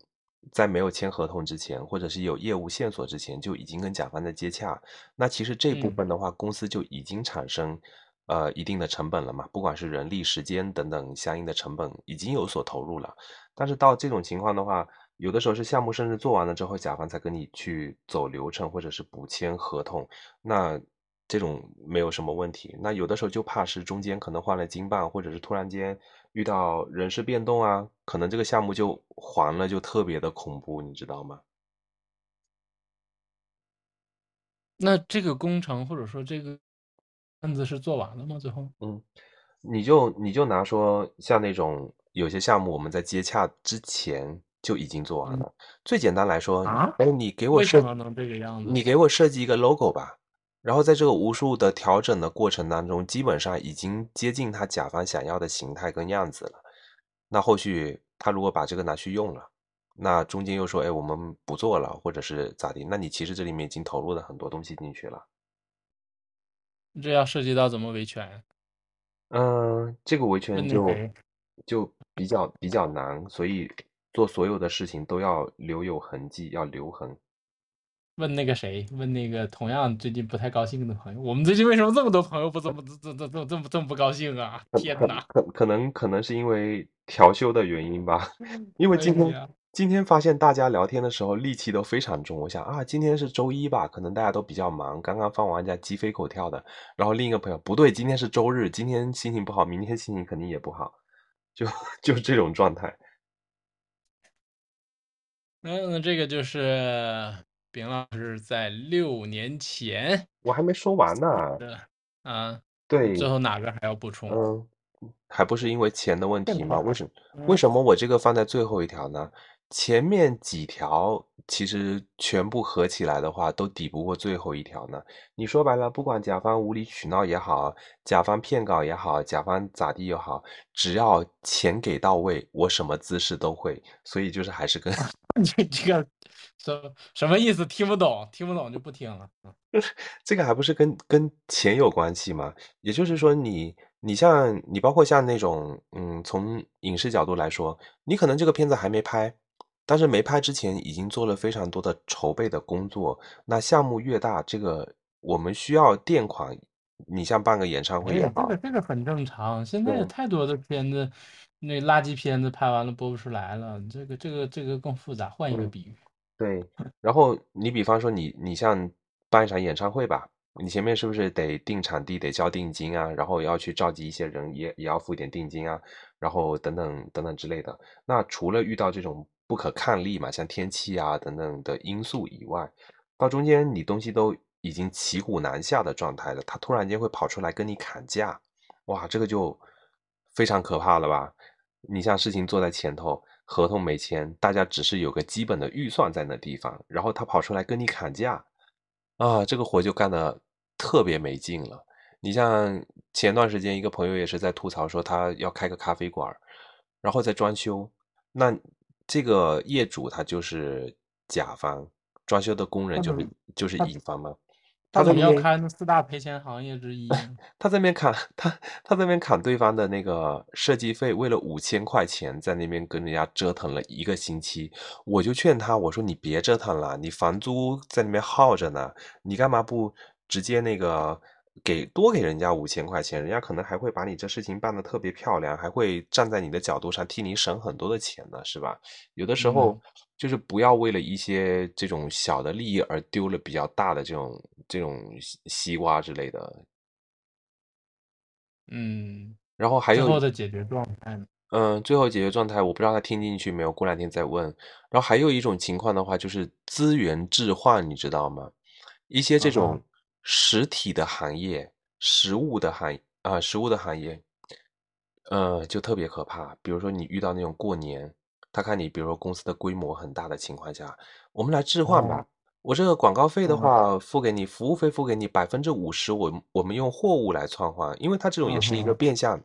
在没有签合同之前，或者是有业务线索之前，就已经跟甲方在接洽。那其实这部嗯分的话，公司就已经产生呃一定的成本了嘛，不管是人力、时间等等相应的成本已经有所投入了。但是到这种情况的话，有的时候是项目甚至做完了之后，甲方才跟你去走流程或者是补签合同，那这种没有什么问题。那有的时候就怕是中间可能换了经办，或者是突然间遇到人事变动啊，可能这个项目就黄了，就特别的恐怖，你知道吗？那这个工程或者说这个案子是做完了吗？最后？嗯，你就你就拿说像那种有些项目，我们在接洽之前就已经做完了。最简单来说，啊哎，你给我设？你给我设计一个 logo 吧，然后在这个无数的调整的过程当中，基本上已经接近他甲方想要的形态跟样子了。那后续他如果把这个拿去用了，那中间又说，哎，我们不做了，或者是咋地？那你其实这里面已经投入了很多东西进去了。这要涉及到怎么维权？嗯，这个维权就就比较比较难，所以做所有的事情都要留有痕迹，要留痕。问那个谁？问那个同样最近不太高兴的朋友。我们最近为什么这么多朋友不怎么这这这这么这么不高兴啊？天可哪！可可能可能是因为调休的原因吧，因为今天、哎今天发现大家聊天的时候戾气都非常重。我想啊，今天是周一吧，可能大家都比较忙，刚刚放完假鸡飞狗跳的。然后另一个朋友不对，今天是周日，今天心情不好，明天心情肯定也不好，就 就这种状态。嗯，这个就是丙老师在六年前我还没说完呢，的啊。对，最后哪个还要补充？嗯，还不是因为钱的问题吗？为什么嗯为什么我这个放在最后一条呢？前面几条其实全部合起来的话，都抵不过最后一条呢。你说白了，不管甲方无理取闹也好，甲方骗稿也好，甲方咋地也好，只要钱给到位，我什么姿势都会。所以就是还是跟 这这个什什么意思？听不懂，听不懂就不听了。嗯 这个还不是跟跟钱有关系吗？也就是说你，你像你包括像那种，嗯，从影视角度来说，你可能这个片子还没拍，但是没拍之前已经做了非常多的筹备的工作。那项目越大，这个我们需要垫款，你像办个演唱会这，个这个很正常。现在太多的片子，那垃圾片子拍完了播不出来了。这个这个这个更复杂。换一个嗯比喻，对，然后你比方说你你像办一场演唱会吧，你前面是不是得定场地，得交定金啊，然后要去召集一些人，也也要付一点定金啊，然后等等等等之类的。那除了遇到这种不可抗力嘛，像天气啊等等的因素以外，到中间你东西都已经骑虎难下的状态了，他突然间会跑出来跟你砍价，哇，这个就非常可怕了吧？你像事情做在前头，合同没签，大家只是有个基本的预算在那地方，然后他跑出来跟你砍价，啊，这个活就干的特别没劲了。你像前段时间一个朋友也是在吐槽说他要开个咖啡馆，然后在装修，那这个业主他就是甲方，装修的工人就是就是乙方嘛。他怎么要他在那边开那四大赔钱行业之一？他这边砍他他这边砍对方的那个设计费，为了五千块钱在那边跟人家折腾了一个星期，我就劝他我说你别折腾了，你房租在那边耗着呢，你干嘛不直接那个给多给人家五千块钱，人家可能还会把你这事情办得特别漂亮，还会站在你的角度上替你省很多的钱呢，是吧？有的时候嗯就是不要为了一些这种小的利益而丢了比较大的这种这种西西瓜之类的。嗯，然后还有最后的解决状态呢？嗯，最后解决状态我不知道他听进去没有，过两天再问。然后还有一种情况的话，就是资源置换，你知道吗？一些这种实体的行业、实物的行啊、实物的行业，呃，就特别可怕。比如说你遇到那种过年，他看你比如说公司的规模很大的情况下，我们来置换吧。哦。我这个广告费的嗯话，付给你，服务费付给你百分之五十，我我们用货物来串换，因为它这种也是一个变相、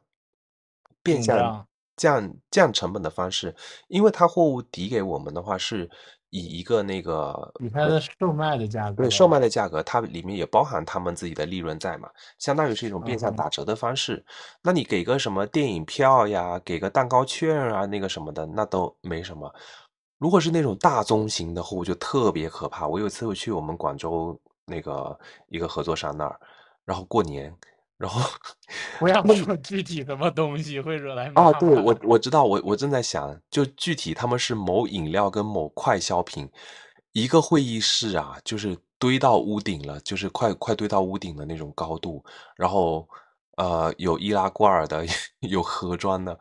变相降降成本的方式，因为它货物抵给我们的话是以一个那个以它的售卖的价格，对售卖的价格，它里面也包含他们自己的利润在嘛，相当于是一种变相打折的方式。那你给个什么电影票呀，给个蛋糕券啊，那个什么的，那都没什么。如果是那种大宗型的货物，就特别可怕。我有一次去我们广州那个一个合作商那儿，然后过年，然后不要说具体什么东西会惹来啊，对，我我知道，我我正在想，就具体他们是某饮料跟某快消品，一个会议室啊，就是堆到屋顶了，就是快快堆到屋顶的那种高度，然后呃有易拉罐儿的，有盒装的，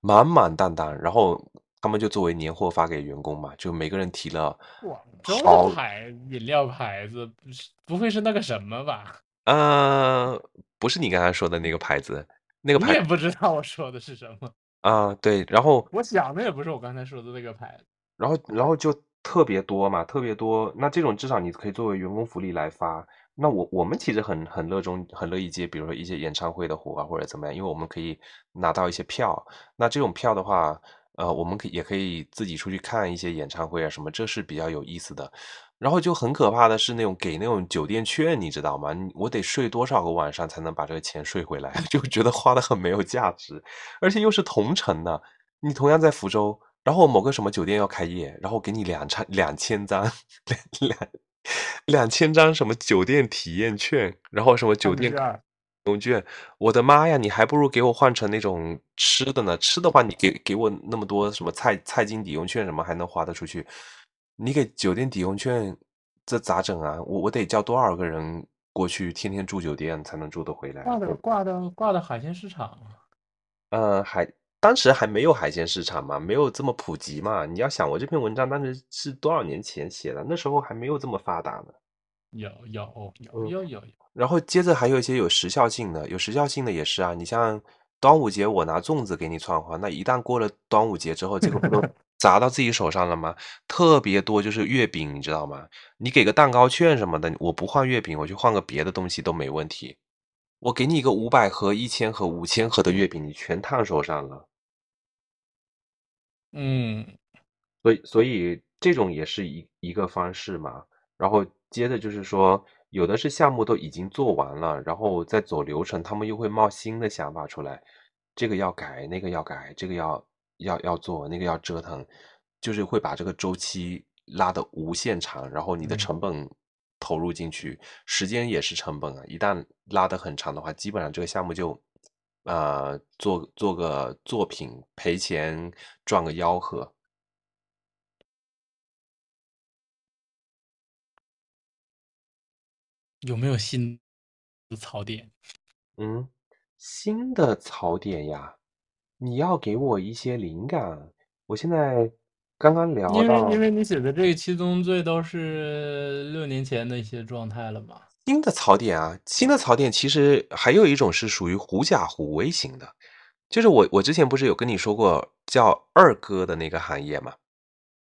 满满当当，然后他们就作为年货发给员工嘛，就每个人提了，广州好的牌饮料牌子，不是不会是那个什么吧？呃，不是你刚才说的那个牌子，那个牌你也牌不知道我说的是什么，啊，对，然后我想的也不是我刚才说的那个牌子。然后然后就特别多嘛，特别多。那这种至少你可以作为员工福利来发。那我我们其实很很热衷，很乐意接，比如说一些演唱会的活啊，或者怎么样，因为我们可以拿到一些票。那这种票的话，呃，我们可以也可以自己出去看一些演唱会啊什么，这是比较有意思的。然后就很可怕的是那种给那种酒店券，你知道吗？你我得睡多少个晚上才能把这个钱睡回来？就觉得花的很没有价值，而且又是同城的，你同样在福州。然后某个什么酒店要开业，然后给你两张两千张两两两千张什么酒店体验券，然后什么酒店券，用券，我的妈呀！你还不如给我换成那种吃的呢。吃的话，你给给我那么多什么菜菜金抵用券什么还能花得出去？你给酒店抵用券，这咋整啊？我我得叫多少个人过去天天住酒店才能住得回来？挂的挂的挂的海鲜市场。呃，海当时还没有海鲜市场嘛，没有这么普及嘛。你要想，我这篇文章当时是多少年前写的，那时候还没有这么发达呢。有有有有有有。然后接着还有一些有时效性的，有时效性的也是啊。你像端午节，我拿粽子给你串花，那一旦过了端午节之后，这个不都砸到自己手上了吗？特别多就是月饼，你知道吗？你给个蛋糕券什么的，我不换月饼，我去换个别的东西都没问题。我给你一个五百盒、一千盒、五千盒的月饼，你全烫手上了。嗯，所以所以这种也是一一个方式嘛。然后接着就是说，有的是项目都已经做完了，然后再走流程，他们又会冒新的想法出来，这个要改，那个要改，这个要要要做，那个要折腾，就是会把这个周期拉的无限长，然后你的成本投入进去，时间也是成本啊。一旦拉得很长的话，基本上这个项目就。呃，做做个作品赔钱赚个吆喝，有没有新的槽点？嗯，新的槽点呀，你要给我一些灵感。我现在刚刚聊到，因为因为你写的这个七宗罪都是六年前的一些状态了嘛。新的槽点啊，新的槽点其实还有一种是属于狐假虎威型的，就是我我之前不是有跟你说过叫二哥的那个行业嘛，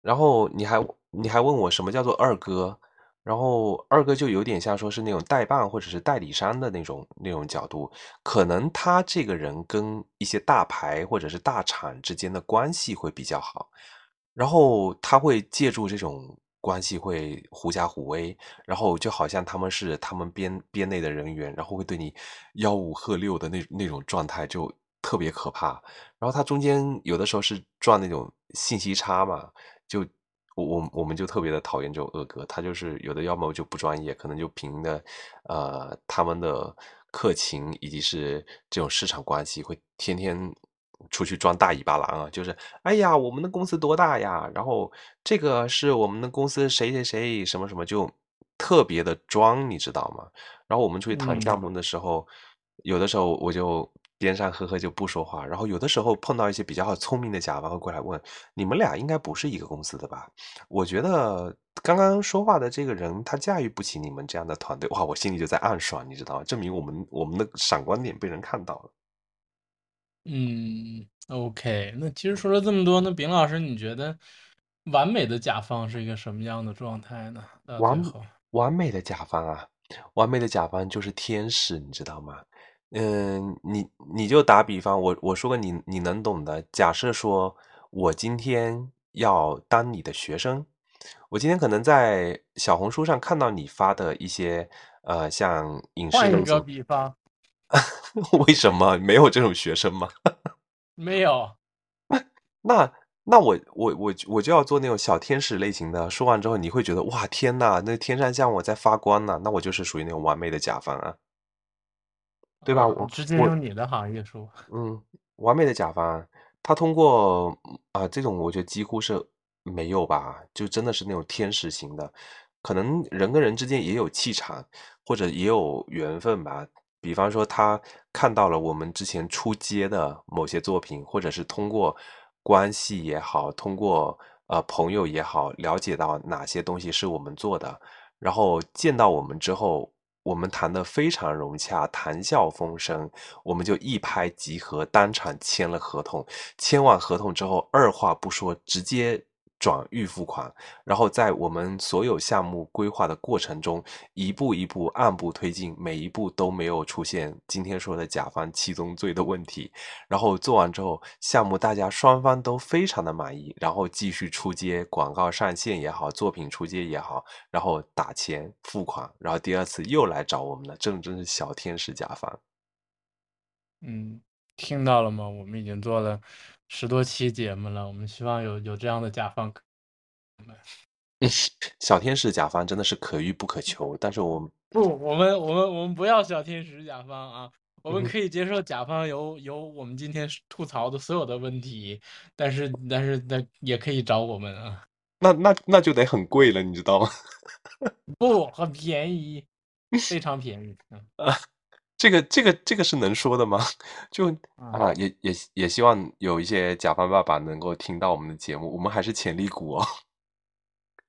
然后你还你还问我什么叫做二哥，然后二哥就有点像说是那种代办或者是代理商的那种那种角度，可能他这个人跟一些大牌或者是大厂之间的关系会比较好，然后他会借助这种。关系会狐假虎威，然后就好像他们是他们编编内的人员，然后会对你吆五喝六的那那种状态就特别可怕。然后他中间有的时候是赚那种信息差嘛，就我我我们就特别的讨厌这种恶哥，他就是有的要么就不专业，可能就凭的呃他们的客情以及是这种市场关系，会天天。出去装大尾巴狼啊，就是哎呀，我们的公司多大呀？然后这个是我们的公司谁谁谁什么什么，就特别的装，你知道吗？然后我们出去谈项目的时候，有的时候我就边上呵呵就不说话。然后有的时候碰到一些比较聪明的甲方会过来问：“你们俩应该不是一个公司的吧？”我觉得刚刚说话的这个人他驾驭不起你们这样的团队，哇，我心里就在暗爽，你知道吗？证明我们我们的闪光点被人看到了。嗯，OK，那其实说了这么多，那丙老师，你觉得完美的甲方是一个什么样的状态呢？完完美的甲方啊，完美的甲方就是天使，你知道吗？嗯，你你就打比方，我我说个你你能懂的，假设说我今天要当你的学生，我今天可能在小红书上看到你发的一些呃，像影视，换一个比方。为什么没有这种学生吗？没有。那那我我我我就要做那种小天使类型的。说完之后，你会觉得哇天呐，那天上像我在发光呢。那我就是属于那种完美的甲方啊，对吧？我直接用你的行业说。嗯，完美的甲方，他通过啊这种，我觉得几乎是没有吧，就真的是那种天使型的。可能人跟人之间也有气场，或者也有缘分吧。比方说，他看到了我们之前出街的某些作品，或者是通过关系也好，通过呃朋友也好，了解到哪些东西是我们做的，然后见到我们之后，我们谈得非常融洽，谈笑风生，我们就一拍即合，当场签了合同。签完合同之后，二话不说，直接。转预付款，然后在我们所有项目规划的过程中，一步一步按步推进，每一步都没有出现今天说的甲方七宗罪的问题。然后做完之后，项目大家双方都非常的满意，然后继续出街，广告上线也好，作品出街也好，然后打钱付款，然后第二次又来找我们了，这真是小天使甲方。嗯，听到了吗？我们已经做了。十多期节目了，我们希望有有这样的甲方。小天使甲方真的是可遇不可求，但是我们 不，我们我们我们不要小天使甲方啊，我们可以接受甲方有有我们今天吐槽的所有的问题，但是但是那也可以找我们啊。那那那就得很贵了，你知道吗？不，很便宜，非常便宜。啊。这个这个这个是能说的吗？就啊，也也也希望有一些甲方爸爸能够听到我们的节目，我们还是潜力股哦。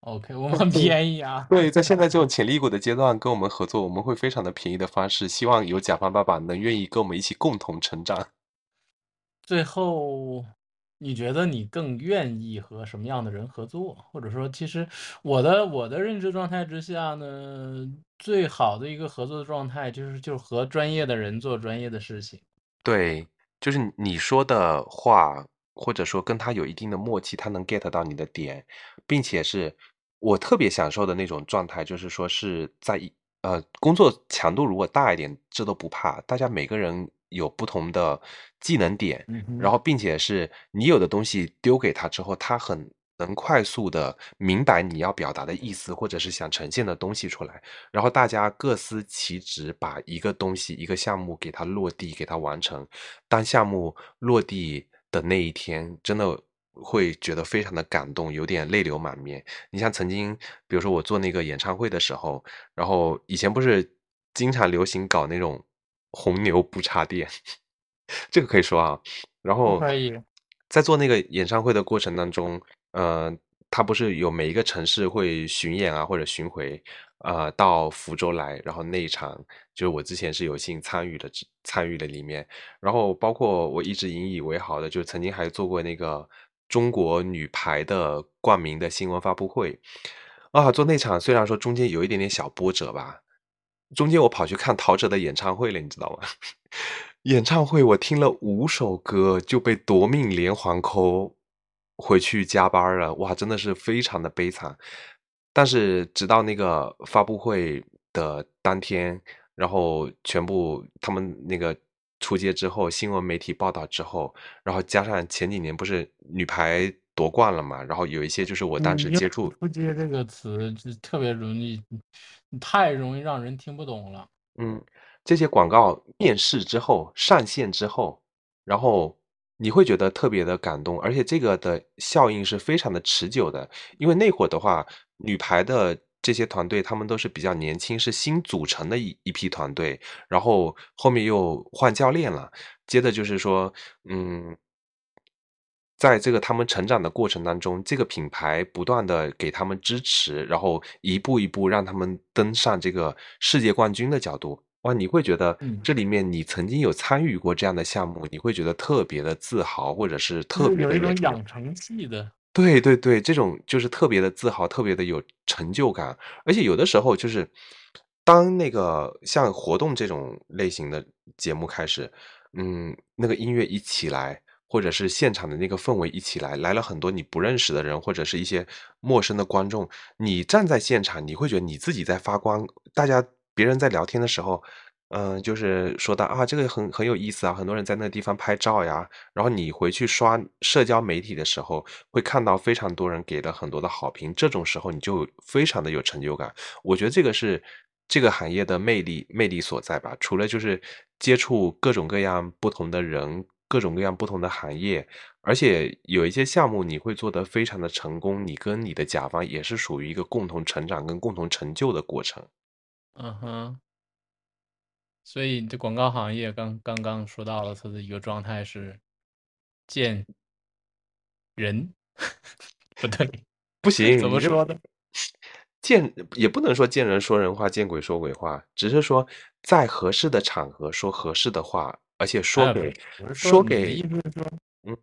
OK，我们 很便宜啊。对，在现在这种 潜力股的阶段，跟我们合作，我们会非常的便宜的方式，希望有甲方爸爸能愿意跟我们一起共同成长。最后。你觉得你更愿意和什么样的人合作？或者说，其实我的我的认知状态之下呢，最好的一个合作的状态就是就是和专业的人做专业的事情。对，就是你说的话，或者说跟他有一定的默契，他能 get 到你的点，并且是我特别享受的那种状态，就是说是在一呃工作强度如果大一点，这都不怕，大家每个人。有不同的技能点，然后并且是你有的东西丢给他之后，他很能快速的明白你要表达的意思，或者是想呈现的东西出来。然后大家各司其职，把一个东西、一个项目给它落地，给它完成。当项目落地的那一天，真的会觉得非常的感动，有点泪流满面。你像曾经，比如说我做那个演唱会的时候，然后以前不是经常流行搞那种。红牛不插电，这个可以说啊。然后可以在做那个演唱会的过程当中，呃，他不是有每一个城市会巡演啊，或者巡回，呃，到福州来。然后那一场就是我之前是有幸参与的，参与的里面。然后包括我一直引以为豪的，就曾经还做过那个中国女排的冠名的新闻发布会啊。做那场虽然说中间有一点点小波折吧。中间我跑去看陶喆的演唱会了，你知道吗？演唱会我听了五首歌就被夺命连环扣，回去加班了。哇，真的是非常的悲惨。但是直到那个发布会的当天，然后全部他们那个出街之后，新闻媒体报道之后，然后加上前几年不是女排夺冠了嘛，然后有一些就是我当时接触“不接”这个词就特别容易。太容易让人听不懂了。嗯，这些广告面试之后上线之后，然后你会觉得特别的感动，而且这个的效应是非常的持久的。因为那会儿的话，女排的这些团队他们都是比较年轻，是新组成的一一批团队，然后后面又换教练了，接着就是说，嗯。在这个他们成长的过程当中，这个品牌不断的给他们支持，然后一步一步让他们登上这个世界冠军的角度，哇，你会觉得这里面你曾经有参与过这样的项目，你会觉得特别的自豪，或者是特别有一种养成系的，对对对，这种就是特别的自豪，特别的有成就感，而且有的时候就是当那个像活动这种类型的节目开始，嗯，那个音乐一起来。或者是现场的那个氛围一起来，来了很多你不认识的人，或者是一些陌生的观众。你站在现场，你会觉得你自己在发光。大家别人在聊天的时候，嗯，就是说到啊，这个很很有意思啊，很多人在那个地方拍照呀。然后你回去刷社交媒体的时候，会看到非常多人给了很多的好评。这种时候你就非常的有成就感。我觉得这个是这个行业的魅力魅力所在吧。除了就是接触各种各样不同的人。各种各样不同的行业，而且有一些项目你会做得非常的成功，你跟你的甲方也是属于一个共同成长跟共同成就的过程。嗯哼，所以这广告行业刚刚刚说到了它的一个状态是见人，不对，不行，怎么说的？见也不能说见人说人话，见鬼说鬼话，只是说在合适的场合说合适的话，而且说哎给说给意思是说，嗯，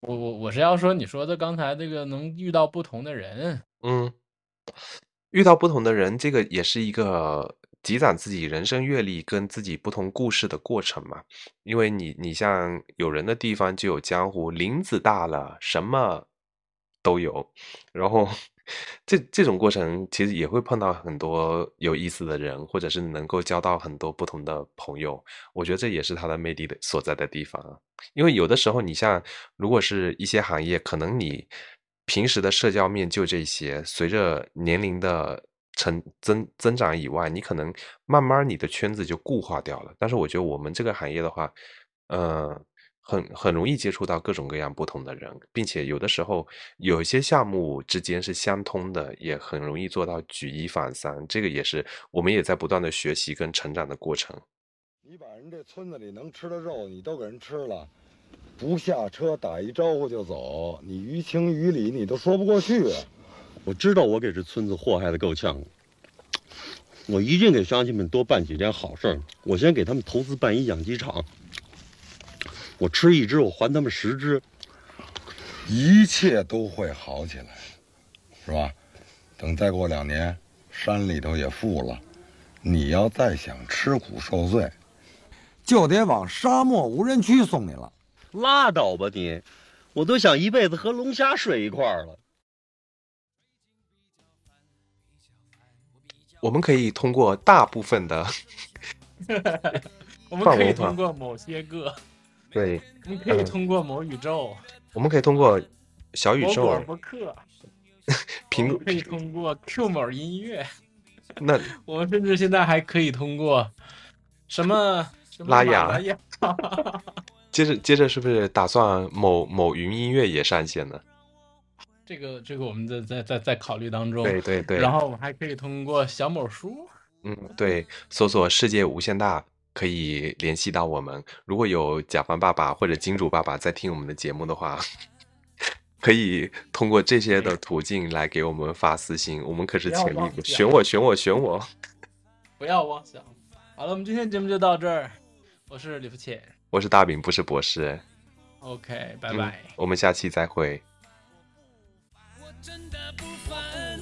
我我我是要说你说的刚才这个能遇到不同的人，嗯，遇到不同的人，这个也是一个积攒自己人生阅历跟自己不同故事的过程嘛。因为你你像有人的地方就有江湖，林子大了什么都有，然后这这种过程其实也会碰到很多有意思的人，或者是能够交到很多不同的朋友。我觉得这也是它的魅力的所在的地方。因为有的时候，你像如果是一些行业，可能你平时的社交面就这些，随着年龄的成增增长以外，你可能慢慢你的圈子就固化掉了。但是我觉得我们这个行业的话，呃，很很容易接触到各种各样不同的人，并且有的时候有一些项目之间是相通的，也很容易做到举一反三。这个也是我们也在不断的学习跟成长的过程。你把人这村子里能吃的肉你都给人吃了，不下车打一招呼就走，你于情于理你都说不过去啊！我知道我给这村子祸害的够呛，我一定给乡亲们多办几件好事儿。我先给他们投资办一养鸡场，我吃一只，我还他们十只。一切都会好起来，是吧？等再过两年，山里头也富了，你要再想吃苦受罪，就得往沙漠无人区送你了。拉倒吧你，我都想一辈子和龙虾睡一块儿了。我们可以通过大部分的 我们可以通过某些个，对，我们可以嗯通过某宇宙、我们可以通过小宇宙儿播客，苹果可以通过 Q 某音乐，那我们甚至现在还可以通过什么什么马拉雅拉雅，接着接着是不是打算某某云音乐也上线呢？这个这个我们在在在在考虑当中。对对对，然后我们还可以通过小某书，嗯对，搜索“世界无限大”可以联系到我们。如果有甲方爸爸或者金主爸爸在听我们的节目的话，可以通过这些的途径来给我们发私信，我们可是潜力股，选我选我选我。不要妄想。好了，我们今天节目就到这儿，我是李福浅我是大饼，不是博士。，OK，拜嗯拜。我们下期再会。我真的不烦，